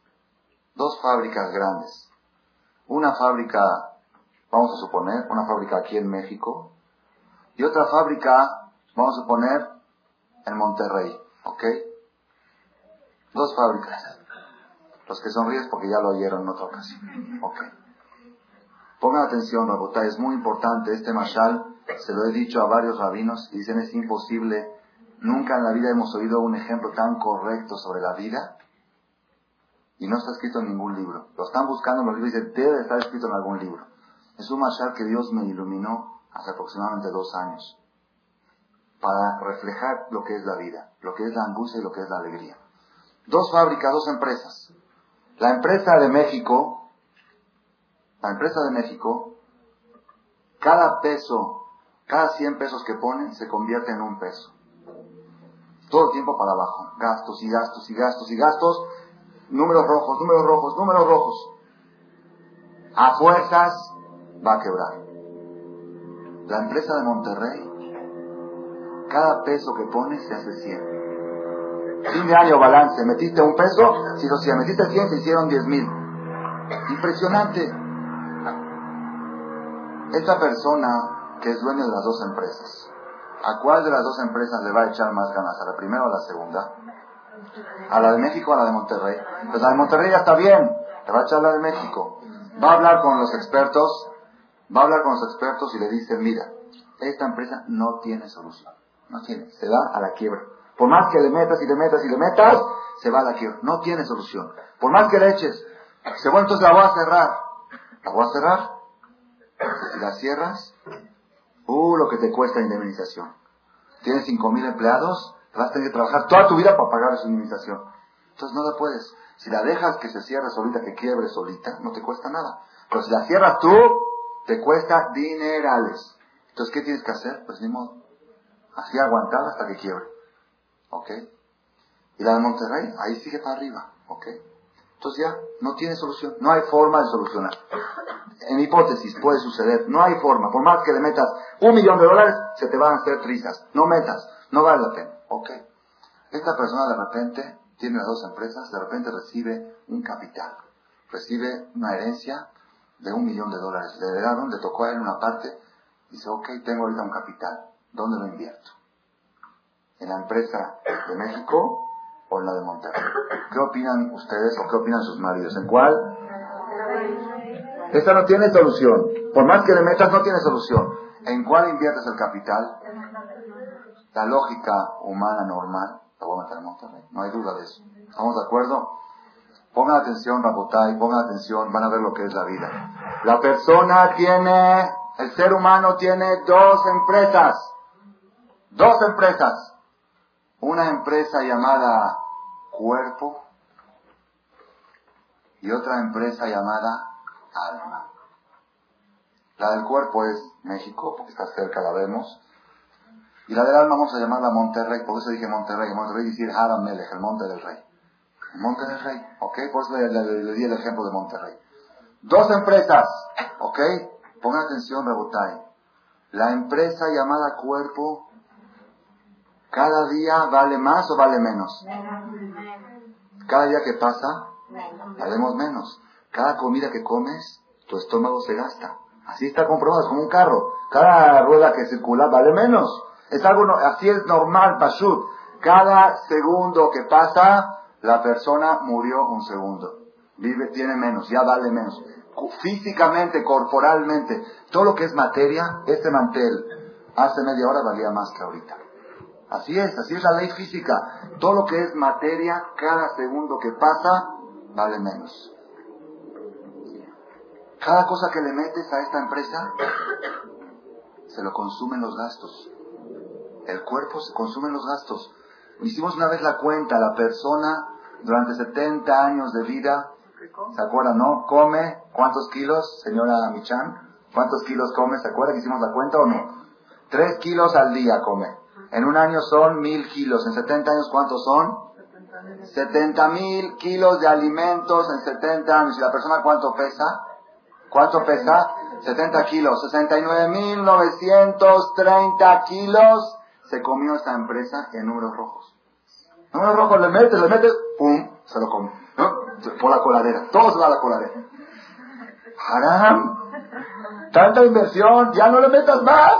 dos fábricas grandes, una fábrica, vamos a suponer, una fábrica aquí en México y otra fábrica, vamos a suponer, en Monterrey, ¿ok? Dos fábricas. Los que sonríes porque ya lo oyeron en otra ocasión, ¿ok? Pongan atención, Rabotá, es muy importante este mashal, se lo he dicho a varios rabinos y dicen es imposible, nunca en la vida hemos oído un ejemplo tan correcto sobre la vida y no está escrito en ningún libro. Lo están buscando en los libros y dicen, debe estar escrito en algún libro. Es un mashal que Dios me iluminó hace aproximadamente dos años para reflejar lo que es la vida, lo que es la angustia y lo que es la alegría. Dos fábricas, dos empresas. La empresa de México, la empresa de México, cada peso, cada 100 pesos que ponen se convierte en un peso. Todo el tiempo para abajo. Gastos y gastos y gastos y gastos números rojos, números rojos, números rojos. A fuerzas va a quebrar. La empresa de Monterrey, cada peso que pones se hace 100. Fin de año balance, metiste un peso, si, si metiste 100 se hicieron 10 mil. Impresionante. Esta persona que es dueño de las dos empresas, ¿a cuál de las dos empresas le va a echar más ganas? ¿A la primera o a la segunda? ¿A la de México o a la de Monterrey? Pues la de Monterrey ya está bien, le va a echar la de México. Va a hablar con los expertos, va a hablar con los expertos y le dice, mira, esta empresa no tiene solución. No tiene, se va a la quiebra. Por más que le metas y le metas y le metas, se va a la quiebra. No tiene solución. Por más que le eches, se bueno, entonces la voy a cerrar. ¿La voy a cerrar? Si la cierras, uh, lo que te cuesta indemnización. Tienes cinco mil empleados, vas a tener que trabajar toda tu vida para pagar su indemnización. Entonces no la puedes. Si la dejas que se cierre solita, que quiebre solita, no te cuesta nada. Pero si la cierras tú, te cuesta dinerales. Entonces, ¿qué tienes que hacer? Pues ni modo. Así aguantar hasta que quiebre. ¿Ok? Y la de Monterrey, ahí sigue para arriba. ¿Ok? Entonces ya no tiene solución. No hay forma de solucionar. En hipótesis puede suceder. No hay forma. Por más que le metas un millón de dólares, se te van a hacer trizas. No metas. No vale la pena. ¿Ok? Esta persona de repente tiene las dos empresas, de repente recibe un capital. Recibe una herencia de un millón de dólares. Le heredaron, le tocó a él una parte. Dice, ok, tengo ahorita un capital. ¿Dónde lo invierto? ¿En la empresa de México o en la de Monterrey? ¿Qué opinan ustedes o qué opinan sus maridos? ¿En cuál? Esta no tiene solución. Por más que le metas, no tiene solución. ¿En cuál inviertes el capital? La lógica humana normal, la voy a meter en Monterrey. No hay duda de eso. ¿Estamos de acuerdo? Pongan atención, Rabotay, pongan atención, van a ver lo que es la vida. La persona tiene, el ser humano tiene dos empresas. Dos empresas. Una empresa llamada cuerpo y otra empresa llamada alma. La del cuerpo es México, porque está cerca, la vemos. Y la del alma vamos a llamarla Monterrey, por eso dije Monterrey. Monterrey decir Melech, el monte del rey. El monte del rey, ¿ok? Por eso le, le, di el ejemplo de Monterrey. Dos empresas, ¿ok? Pongan atención, Rebotay. La empresa llamada cuerpo, cada día vale más o vale menos. Cada día que pasa, valemos menos. Cada comida que comes, tu estómago se gasta. Así está comprobado, es como un carro. Cada rueda que circula vale menos. Es algo, así es normal, Pashut. Cada segundo que pasa, la persona murió un segundo. Vive, tiene menos, ya vale menos. Físicamente, corporalmente, todo lo que es materia, este mantel, hace media hora valía más que ahorita. Así es, así es la ley física. Todo lo que es materia, cada segundo que pasa, vale menos. Cada cosa que le metes a esta empresa, se lo consumen los gastos. El cuerpo se consume los gastos. Hicimos una vez la cuenta, la persona durante 70 años de vida, ¿se acuerdan, no? Come, ¿cuántos kilos, señora Michan? ¿Cuántos kilos come? ¿Se acuerda que hicimos la cuenta o no? Tres kilos al día come. En un año son mil kilos. En 70 años, ¿cuántos son? 70 mil kilos de alimentos en 70 años. ¿Y la persona cuánto pesa? ¿Cuánto pesa? 70 kilos. 69.930 kilos se comió esta empresa en números rojos. Números rojos le metes, le metes, ¡pum! Se lo come. Por la coladera. Todo se va a la coladera. ¡Haram! Tanta inversión, ya no le metas más.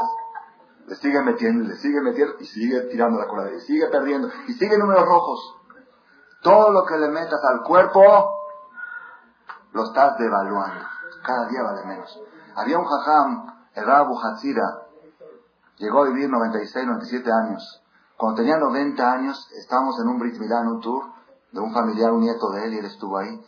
Le sigue metiendo, le sigue metiendo y sigue tirando la coladera. Y sigue perdiendo. Y sigue números rojos. Todo lo que le metas al cuerpo, lo estás devaluando. Cada día vale menos. Había un jajam, el Rabu Hatzira, llegó a vivir 96, 97 años. Cuando tenía 90 años, estábamos en un Brit un tour, de un familiar, un nieto de él, y él estuvo ahí.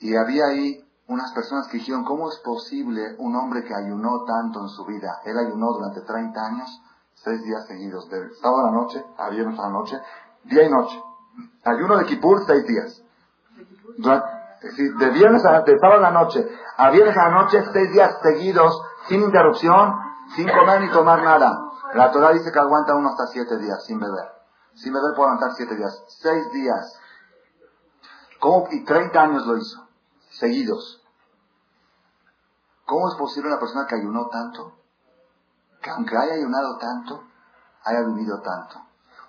Y había ahí unas personas que dijeron, ¿cómo es posible un hombre que ayunó tanto en su vida? Él ayunó durante 30 años, seis días seguidos, de sábado a la noche a viernes a la noche, día y noche. Ayuno de Kippur, seis días. es decir, de viernes a, de sábado a la noche a viernes a la noche, seis días seguidos, sin interrupción, sin comer ni tomar nada. La Torah dice que aguanta uno hasta siete días sin beber. Sin beber puede aguantar siete días. Seis días. ¿Cómo? Y 30 años lo hizo. Seguidos. ¿Cómo es posible una persona que ayunó tanto que aunque haya ayunado tanto, haya vivido tanto.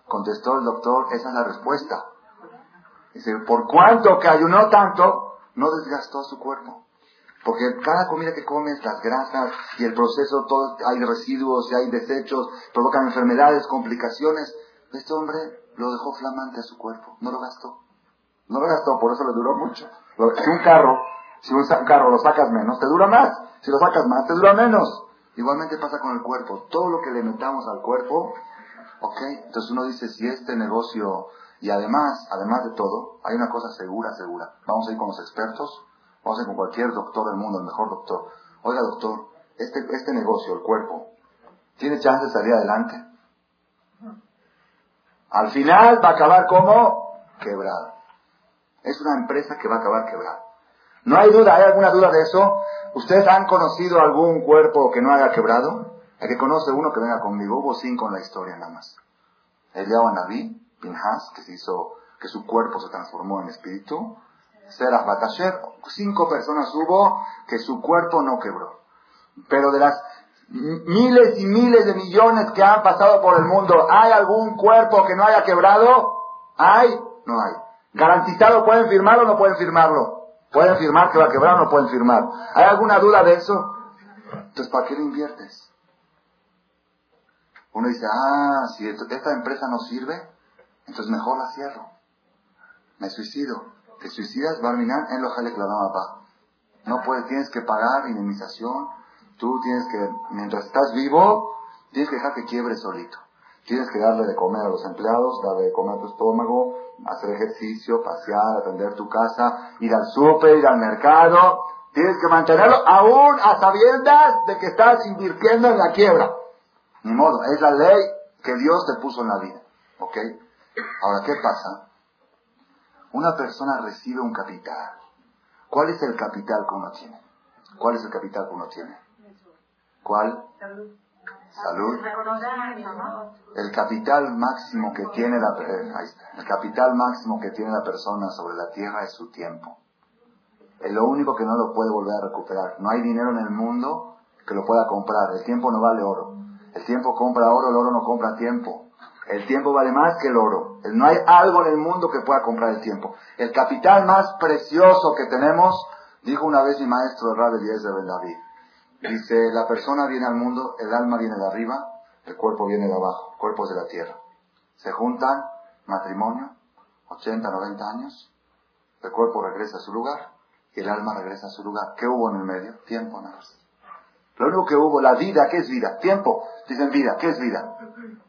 Contestó el doctor, esa es la respuesta. Dice, por cuánto que ayunó tanto, no desgastó su cuerpo. Porque cada comida que comes, las grasas y el proceso, todo, hay residuos y hay desechos, provocan enfermedades, complicaciones. Este hombre lo dejó flamante a su cuerpo, no lo gastó. No lo gastó, por eso le duró mucho. Si un carro, si un carro lo sacas menos, te dura más. Si lo sacas más, te dura menos. Igualmente pasa con el cuerpo. Todo lo que le metamos al cuerpo, ok, entonces uno dice, si este negocio, y además, además de todo, hay una cosa segura, segura. Vamos a ir con los expertos, vamos a ir con cualquier doctor del mundo, el mejor doctor. Oiga, doctor, este, este negocio, el cuerpo, ¿tiene chance de salir adelante? Al final va a acabar como quebrado. Es una empresa que va a acabar quebrada. No hay duda, ¿hay alguna duda de eso? ¿Ustedes han conocido algún cuerpo que no haya quebrado? El que conoce uno que venga conmigo, hubo cinco en la historia nada más. Eliyahu Naví, Pinhas, que se hizo, que su cuerpo se transformó en espíritu. Serach Batasher, cinco personas hubo que su cuerpo no quebró. Pero de las miles y miles de millones que han pasado por el mundo, ¿hay algún cuerpo que no haya quebrado? ¿Hay? No hay. ¿Garantizado pueden firmarlo o no pueden firmarlo? ¿Pueden firmar que va a quebrar o no pueden firmar? ¿Hay alguna duda de eso? Entonces, ¿para qué lo inviertes? Uno dice, ah, si esta empresa no sirve, entonces mejor la cierro. Me suicido. Te suicidas, Barminan, en lo jale No puedes, tienes que pagar indemnización. Tú tienes que, mientras estás vivo, tienes que dejar que quiebre solito. Tienes que darle de comer a los empleados, darle de comer a tu estómago, hacer ejercicio, pasear, atender tu casa, ir al súper, ir al mercado. Tienes que mantenerlo aún a sabiendas de que estás invirtiendo en la quiebra. Ni modo, es la ley que Dios te puso en la vida. ¿Ok? Ahora, ¿qué pasa? Una persona recibe un capital. ¿Cuál es el capital que uno tiene? ¿Cuál es el capital que uno tiene? ¿Cuál? salud. El capital máximo que tiene la eh, el capital máximo que tiene la persona sobre la tierra es su tiempo. Es lo único que no lo puede volver a recuperar. No hay dinero en el mundo que lo pueda comprar. El tiempo no vale oro. El tiempo compra oro, el oro no compra tiempo. El tiempo vale más que el oro. No hay algo en el mundo que pueda comprar el tiempo. El capital más precioso que tenemos, dijo una vez mi maestro Rabbi Eliezer Ben David, Dice, la persona viene al mundo, el alma viene de arriba, el cuerpo viene de abajo, cuerpos de la tierra. Se juntan, matrimonio, 80, 90 años, el cuerpo regresa a su lugar y el alma regresa a su lugar. ¿Qué hubo en el medio? Tiempo nada. Lo único que hubo, la vida, ¿qué es vida? Tiempo. Dicen vida, ¿qué es vida?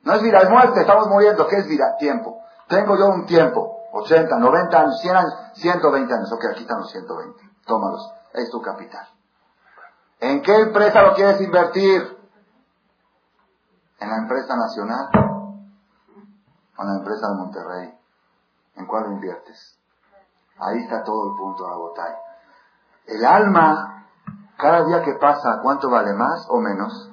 No es vida, es muerte, estamos muriendo, ¿qué es vida? Tiempo. Tengo yo un tiempo, 80, 90 años, 100 años, 120 años. Ok, aquí están los 120. Tómalos, es tu capital. ¿En qué empresa lo quieres invertir? ¿En la empresa nacional? ¿O en la empresa de Monterrey? ¿En cuál lo inviertes? Ahí está todo el punto, Agotay. El alma, cada día que pasa, ¿cuánto vale más o menos?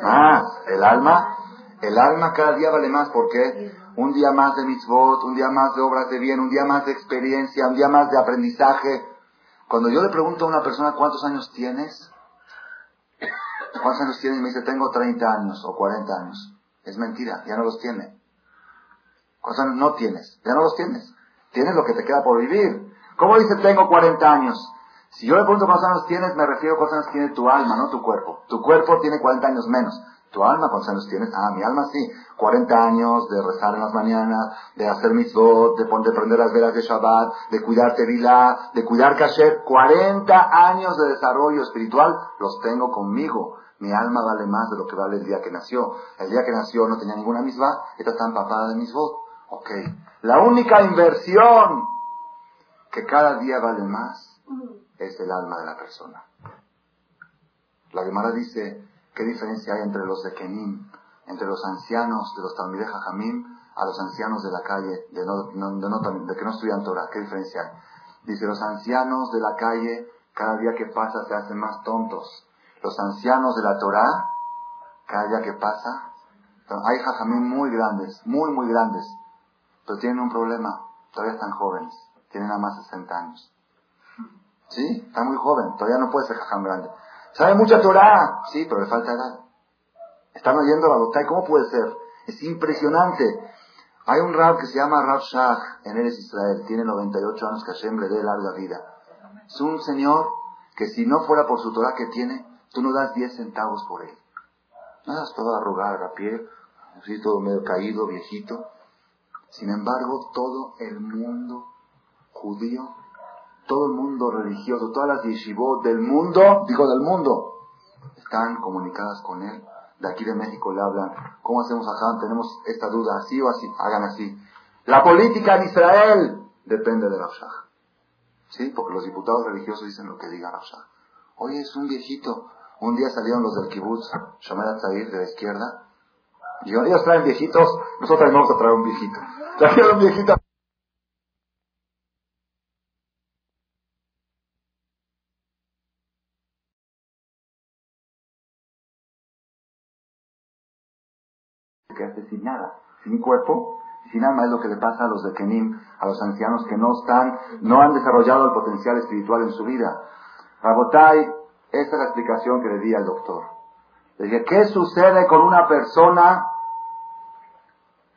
Más. El alma, el alma cada día vale más porque un día más de mitzvot, un día más de obras de bien, un día más de experiencia, un día más de aprendizaje, cuando yo le pregunto a una persona cuántos años tienes, cuántos años tienes, y me dice tengo 30 años o 40 años. Es mentira, ya no los tiene. ¿Cuántos años no tienes? Ya no los tienes. Tienes lo que te queda por vivir. ¿Cómo dice tengo 40 años? Si yo le pregunto cuántos años tienes, me refiero a cuántos años tiene tu alma, no tu cuerpo. Tu cuerpo tiene 40 años menos. ¿Tu alma cuántos años tienes? Ah, mi alma sí. 40 años de rezar en las mañanas, de hacer mitzvot, de, de prender las velas de Shabbat, de cuidar Tevilá, de cuidar Kasher. 40 años de desarrollo espiritual los tengo conmigo. Mi alma vale más de lo que vale el día que nació. El día que nació no tenía ninguna misma, esta está empapada de mitzvot. Ok. La única inversión que cada día vale más es el alma de la persona. La Gemara dice, ¿Qué diferencia hay entre los de Kenim, entre los ancianos de los Talmideh Jamim, a los ancianos de la calle, de, de, que no estudian Torah? ¿Qué diferencia hay? Dice, los ancianos de la calle, cada día que pasa se hacen más tontos. Los ancianos de la Torah, cada día que pasa, hay Jajamim muy grandes, muy, muy grandes, pero tienen un problema, todavía están jóvenes, tienen a más de 60 años. ¿Sí? Está muy joven, todavía no puede ser Jajam grande. ¿Sabe mucha Torah? Sí, pero le falta edad. ¿Están oyendo la botella? ¿Cómo puede ser? Es impresionante. Hay un rab que se llama Rab Shah en Eres Israel. Tiene 98 años que Hashem le dé larga vida. Es un señor que si no fuera por su Torah que tiene, tú no das 10 centavos por él. Nada, es todo arrugar la piel, así todo medio caído, viejito. Sin embargo, todo el mundo judío, todo el mundo religioso, todas las yeshivot del mundo, digo del mundo, están comunicadas con él. De aquí de México le hablan, ¿cómo hacemos acá? Tenemos esta duda, así o así, hagan así. La política en Israel depende de Rafshah. ¿Sí? Porque los diputados religiosos dicen lo que diga Rafshah. Oye, es un viejito. Un día salieron los del kibbutz, Shomer Tzair, de la izquierda, y ellos traen viejitos, nosotros vamos a traer un viejito. Trajeron un viejito. Sin nada, sin cuerpo, sin alma es lo que le pasa a los de Kenim, a los ancianos que no están, no han desarrollado el potencial espiritual en su vida. Rabotai, esta es la explicación que le di al doctor. Le dije, ¿qué sucede con una persona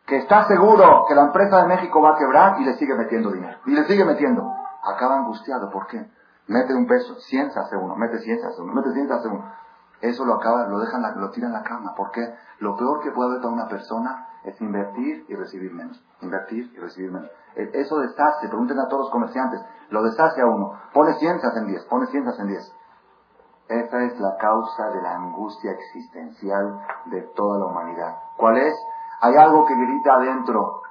que está seguro que la empresa de México va a quebrar y le sigue metiendo dinero? Y le sigue metiendo. Acaba angustiado, ¿por qué? Mete un peso, 100 hace uno, mete 100 hace uno, mete 100 hace uno. Eso lo acaba, lo dejan, lo tiran en la cama. ¿Por qué? Lo peor que puede haber para una persona es invertir y recibir menos. Invertir y recibir menos. E, eso deshace, pregunten a todos los comerciantes, lo deshace a uno. Pone 100, se hacen 10, pone 100, se hacen 10. Esa es la causa de la angustia existencial de toda la humanidad. ¿Cuál es? Hay algo que grita adentro.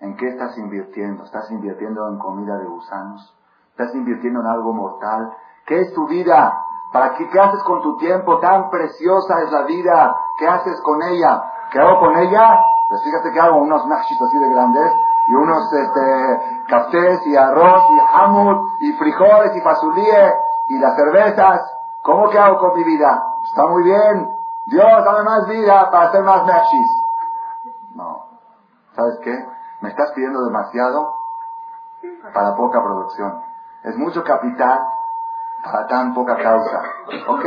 ¿En qué estás invirtiendo? ¿Estás invirtiendo en comida de gusanos? ¿Estás invirtiendo en algo mortal? ¿Qué es tu vida? ¿Para qué, qué haces con tu tiempo? Tan preciosa es la vida. ¿Qué haces con ella? ¿Qué hago con ella? Pues fíjate que hago unos nachos así de grandes y unos este, cafés y arroz y hamut y frijoles y fazulíe y las cervezas. ¿Cómo que hago con mi vida? Está muy bien. Dios, dame más vida para hacer más machis. No. ¿Sabes qué? Me estás pidiendo demasiado para poca producción. Es mucho capital para tan poca causa. Ok,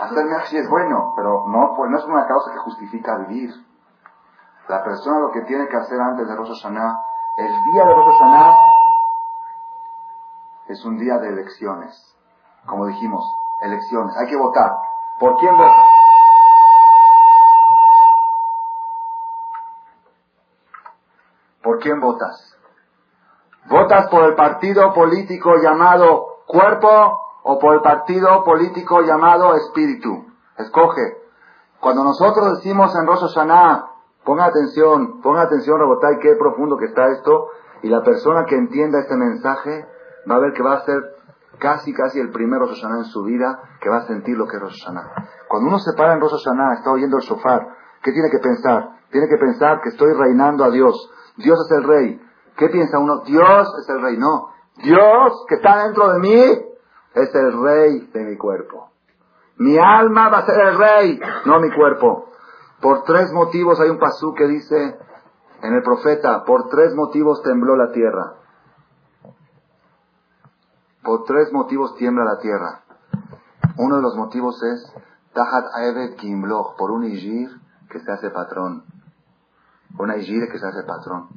hacer machis es bueno, pero no, no es una causa que justifica vivir. La persona lo que tiene que hacer antes de Rosh Hashanah, el día de Rosh Hashanah es un día de elecciones. Como dijimos, elecciones. Hay que votar. ¿Por quién vota? ¿Por quién votas? ¿Votas por el partido político llamado cuerpo o por el partido político llamado espíritu? Escoge. Cuando nosotros decimos en Rosh Hashanah, ponga atención, ponga atención, Rabotay, qué profundo que está esto, y la persona que entienda este mensaje va a ver que va a ser casi, casi el primer Rosh Hashanah en su vida que va a sentir lo que es Rosh. Cuando uno se para en Rosh está oyendo el shofar, ¿qué tiene que pensar? Tiene que pensar que estoy reinando a Dios. Dios es el rey. ¿Qué piensa uno? Dios es el rey. No. Dios que está dentro de mí es el rey de mi cuerpo. Mi alma va a ser el rey, no mi cuerpo. Por tres motivos hay un pasú que dice en el profeta, por tres motivos tembló la tierra. Por tres motivos tiembla la tierra. Uno de los motivos es Tahat Aevet Kimloch, por un Ijir que se hace patrón. Una Ijir que se hace patrón.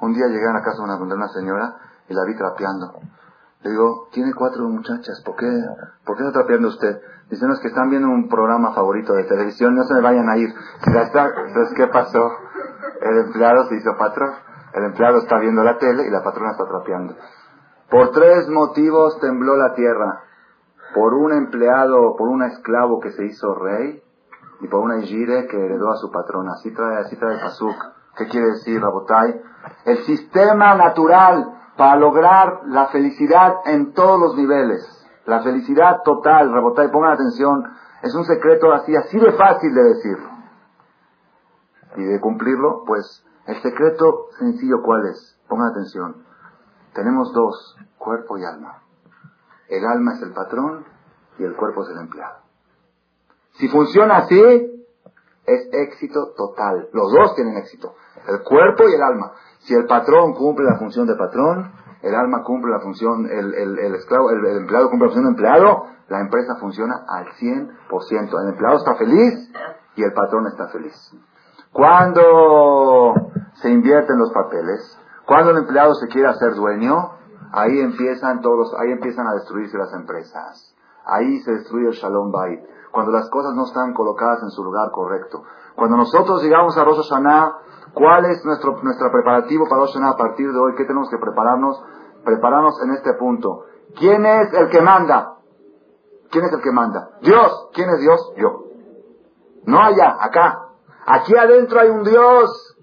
Un día llegué a la casa de una, señora y la vi trapeando. Le digo, tiene cuatro muchachas, ¿por qué, ¿por qué está trapeando usted? Dicen, es que están viendo un programa favorito de televisión, no se me vayan a ir. Entonces, ¿qué pasó? El empleado se hizo patrón. El empleado está viendo la tele y la patrona está trapeando. Por tres motivos tembló la tierra. Por un empleado, por un esclavo que se hizo rey y por una Ijire que heredó a su patrona. Así trae, así trae Pasuk. ¿Qué quiere decir, Rabotai? El sistema natural para lograr la felicidad en todos los niveles. La felicidad total, Rabotai, pongan atención, es un secreto así, así de fácil de decir. Y de cumplirlo, pues, el secreto sencillo, ¿cuál es? Pongan atención. Tenemos dos, cuerpo y alma. El alma es el patrón y el cuerpo es el empleado. Si funciona así, es éxito total. Los dos tienen éxito, el cuerpo y el alma. Si el patrón cumple la función de patrón, el alma cumple la función, el, el, esclavo, el, empleado cumple la función de empleado, la empresa funciona al 100%. El empleado está feliz y el patrón está feliz. Cuando se invierten los papeles, cuando el empleado se quiere hacer dueño, ahí empiezan todos, ahí empiezan a destruirse las empresas. Ahí se destruye el Shalom Bait. Cuando las cosas no están colocadas en su lugar correcto. Cuando nosotros llegamos a Rosh Hashanah, ¿cuál es nuestro, nuestro preparativo para Rosh a partir de hoy? ¿Qué tenemos que prepararnos? Prepararnos en este punto. ¿Quién es el que manda? ¿Quién es el que manda? Dios. ¿Quién es Dios? Yo. No allá, acá. Aquí adentro hay un Dios.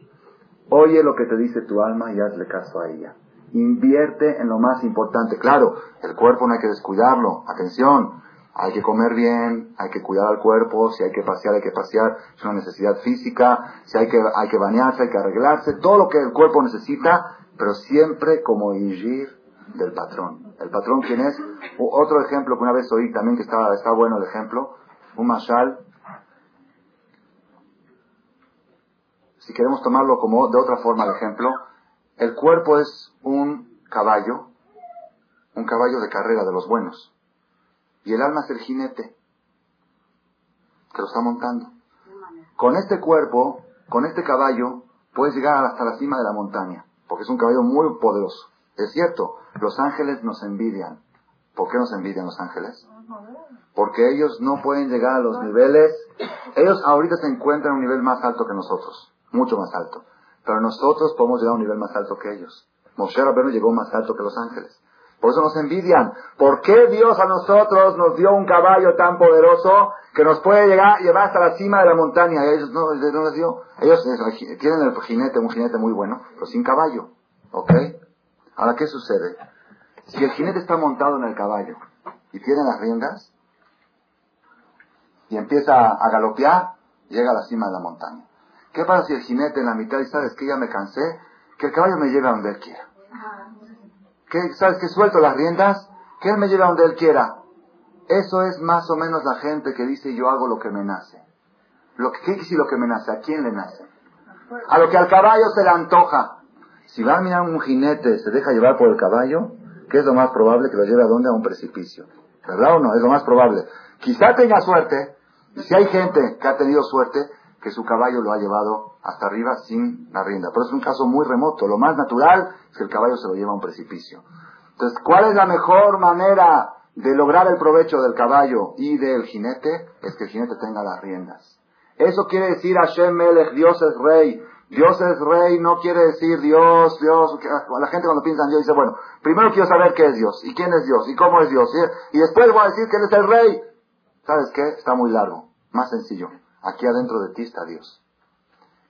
Oye lo que te dice tu alma y hazle caso a ella. Invierte en lo más importante. Claro, el cuerpo no hay que descuidarlo. Atención. Hay que comer bien, hay que cuidar al cuerpo, si hay que pasear, hay que pasear, es una necesidad física, si hay que, hay que bañarse, hay que arreglarse, todo lo que el cuerpo necesita, pero siempre como ir del patrón. ¿El patrón quién es? otro ejemplo que una vez oí también que está, está bueno el ejemplo, un mashal. Si queremos tomarlo como de otra forma el ejemplo, el cuerpo es un caballo, un caballo de carrera de los buenos. Y el alma es el jinete que lo está montando. Con este cuerpo, con este caballo, puedes llegar hasta la cima de la montaña, porque es un caballo muy poderoso. Es cierto, los ángeles nos envidian. ¿Por qué nos envidian los ángeles? Porque ellos no pueden llegar a los niveles. Ellos ahorita se encuentran a un nivel más alto que nosotros, mucho más alto. Pero nosotros podemos llegar a un nivel más alto que ellos. Moshe Rabbeinu llegó más alto que los ángeles. Por eso nos envidian. ¿Por qué Dios a nosotros nos dio un caballo tan poderoso que nos puede llegar, llevar hasta la cima de la montaña? Y ellos no, no les dio. Ellos tienen el jinete, un jinete muy bueno, pero sin caballo. ¿Ok? Ahora, ¿qué sucede? Si el jinete está montado en el caballo y tiene las riendas y empieza a galopear, llega a la cima de la montaña. ¿Qué pasa si el jinete en la mitad y sabes que ya me cansé? Que el caballo me lleve a donde él quiera. ¿Qué, ¿Sabes que suelto las riendas? Que él me lleve a donde él quiera. Eso es más o menos la gente que dice yo hago lo que me nace. Lo que, ¿Qué dice lo que me nace? ¿A quién le nace? A lo que al caballo se le antoja. Si va a mirar un jinete, se deja llevar por el caballo, ¿qué es lo más probable que lo lleve a dónde? A un precipicio. ¿Verdad o no? Es lo más probable. Quizá tenga suerte, y si hay gente que ha tenido suerte, que su caballo lo ha llevado hasta arriba sin la rienda. Pero es un caso muy remoto. Lo más natural es que el caballo se lo lleva a un precipicio. Entonces, ¿cuál es la mejor manera de lograr el provecho del caballo y del jinete? Es que el jinete tenga las riendas. Eso quiere decir Hashem Melech, Dios es rey. Dios es rey no quiere decir Dios, Dios. La gente cuando piensa en Dios dice, bueno, primero quiero saber qué es Dios, y quién es Dios, y cómo es Dios, y, después voy a decir que Él es el rey. ¿Sabes qué? Está muy largo, más sencillo. Aquí adentro de ti está Dios.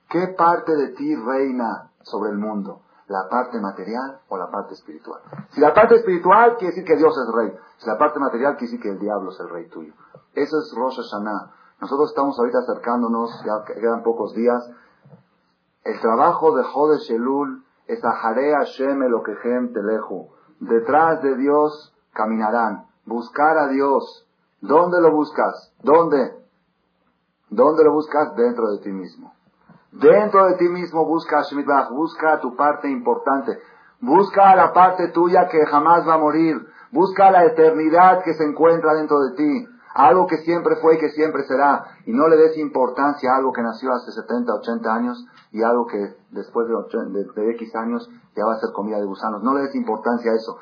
¿Qué parte de ti reina sobre el mundo? ¿La parte material o la parte espiritual? Si la parte espiritual quiere decir que Dios es rey. Si la parte material quiere decir que el diablo es el rey tuyo. Eso es Rosh Hashanah. Nosotros estamos ahorita acercándonos, ya quedan pocos días, el trabajo de Jode Shelul es Ahare Hashem Elokehem Teleju. Detrás de Dios caminarán. Buscar a Dios. ¿Dónde lo buscas? ¿Dónde? ¿Dónde lo buscas? Dentro de ti mismo. Dentro de ti mismo busca a busca tu parte importante. Busca la parte tuya que jamás va a morir. Busca la eternidad que se encuentra dentro de ti algo que siempre fue y que siempre será, y no le des importancia a algo que nació hace 70, 80 años y algo que después de, X años ya va a ser comida de gusanos. No le des importancia a eso.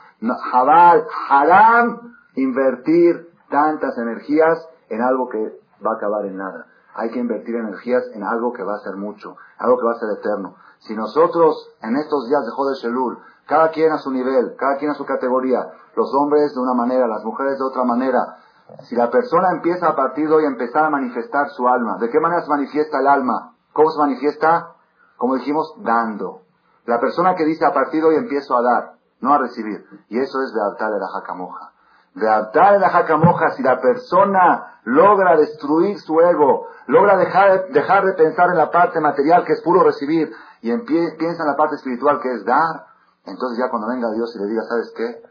Jabal, haram, invertir tantas energías en algo que va a acabar en nada. Hay que invertir energías en algo que va a ser mucho, algo que va a ser eterno. Si nosotros en estos días de Joder Shelul, cada quien a su nivel, cada quien a su categoría, los hombres de una manera, las mujeres de otra manera, si la persona empieza a partir de hoy a empezar a manifestar su alma, ¿de qué manera se manifiesta el alma? ¿Cómo se manifiesta? Como dijimos, dando. La persona que dice a partir de hoy empiezo a dar, no a recibir. Y eso es de altar de la jacamoja. De altar de la jacamoja, si la persona logra destruir su ego, logra dejar, dejar de pensar en la parte material que es puro recibir y piensa en la parte espiritual que es dar, entonces ya cuando venga Dios y le diga, ¿sabes qué?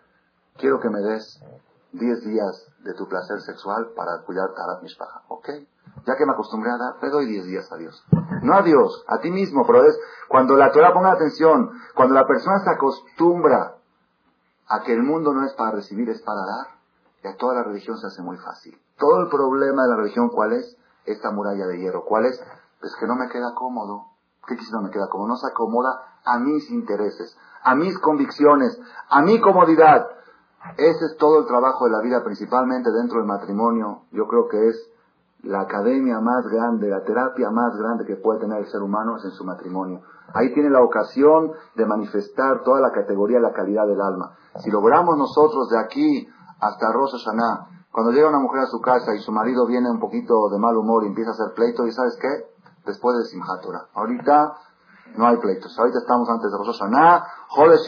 Quiero que me des 10 días de tu placer sexual para cuidar a Mishpacha. ¿Ok? Ya que me acostumbré a dar, te doy 10 días a Dios. No a Dios, a ti mismo, pero es cuando la Torah ponga atención, cuando la persona se acostumbra a que el mundo no es para recibir, es para dar, y a toda la religión se hace muy fácil. Todo el problema de la religión, ¿cuál es? esta muralla de hierro. ¿Cuál es? Pues que no me queda cómodo. ¿Qué quisiera no me queda cómodo? No se acomoda a mis intereses, a mis convicciones, a mi comodidad. Ese es todo el trabajo de la vida, principalmente dentro del matrimonio. Yo creo que es la academia más grande, la terapia más grande que puede tener el ser humano es en su matrimonio. Ahí tiene la ocasión de manifestar toda la categoría, la calidad del alma. Si logramos nosotros de aquí hasta Rosh Hashanah, cuando llega una mujer a su casa y su marido viene un poquito de mal humor y empieza a hacer pleito, ¿y sabes qué? Después de Simchat Ahorita no hay pleitos. Ahorita estamos antes de Rosh Hashanah, Jode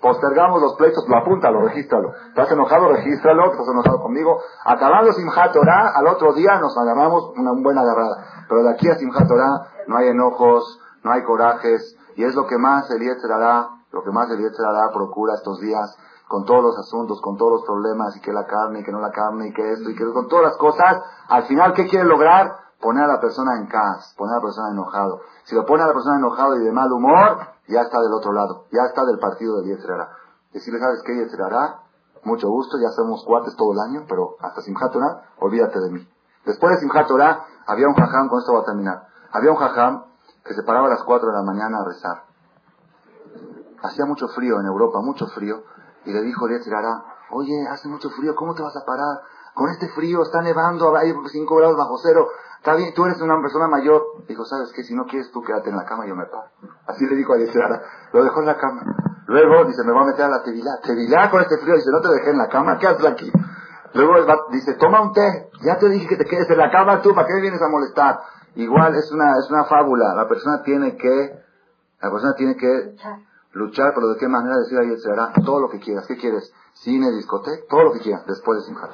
postergamos los pleitos, lo apúntalo, regístralo. ¿Estás enojado? Regístralo, estás enojado conmigo. Acabando Simchat Torah, al otro día nos agarramos una buena agarrada. Pero de aquí a Simchat Torah no hay enojos, no hay corajes, y es lo que más el hará, lo que más el hará procura estos días, con todos los asuntos, con todos los problemas, y que la carne, y que no la carne, y que esto, y que con todas las cosas, al final, ¿qué quiere lograr? Poner a la persona en casa, poner a la persona enojado. Si lo pone a la persona enojado y de mal humor, ya está del otro lado, ya está del partido del Yetzirará. Decirle, ¿sabes qué, Yetzirará? Mucho gusto, ya somos cuates todo el año, pero hasta Simchat olvídate de mí. Después de Simchat había un jajam, con esto va a terminar, había un jajam que se paraba a las 4 de la mañana a rezar. Hacía mucho frío en Europa, mucho frío, y le dijo Yetzirará, oye, hace mucho frío, ¿cómo te vas a parar? Con este frío, está nevando, hay 5 grados bajo cero, Está bien, tú eres una persona mayor. Dijo, ¿sabes qué? Si no quieres tú quédate en la cama, yo me paro. Así le dijo a Yetzirara. Lo dejó en la cama. Luego dice, me voy a meter a la tevilá. Tevilá con este frío. Dice, no te dejé en la cama, ¿qué haces aquí? Luego dice, toma un té. Ya te dije que te quedes en la cama tú, ¿para qué vienes a molestar? Igual es una, es una fábula. La persona tiene que, la persona tiene que luchar, pero de qué manera decir a Yetzirara, todo lo que quieras. ¿Qué quieres? Cine, discoteca, todo lo que quieras, después de Simchat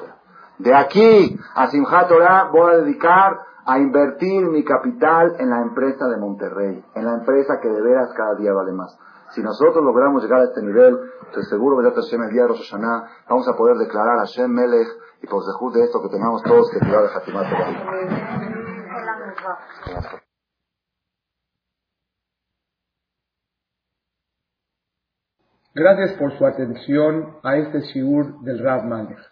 De aquí a Simchat voy a dedicar a invertir mi capital en la empresa de Monterrey, en la empresa que de veras cada día vale más. Si nosotros logramos llegar a este nivel, estoy seguro que el día de Rosh vamos a poder declarar a Shem Melech y por dejud de esto que tengamos todos que cuidar de Hatimat Gracias por su atención a este shiur del Rav Malech.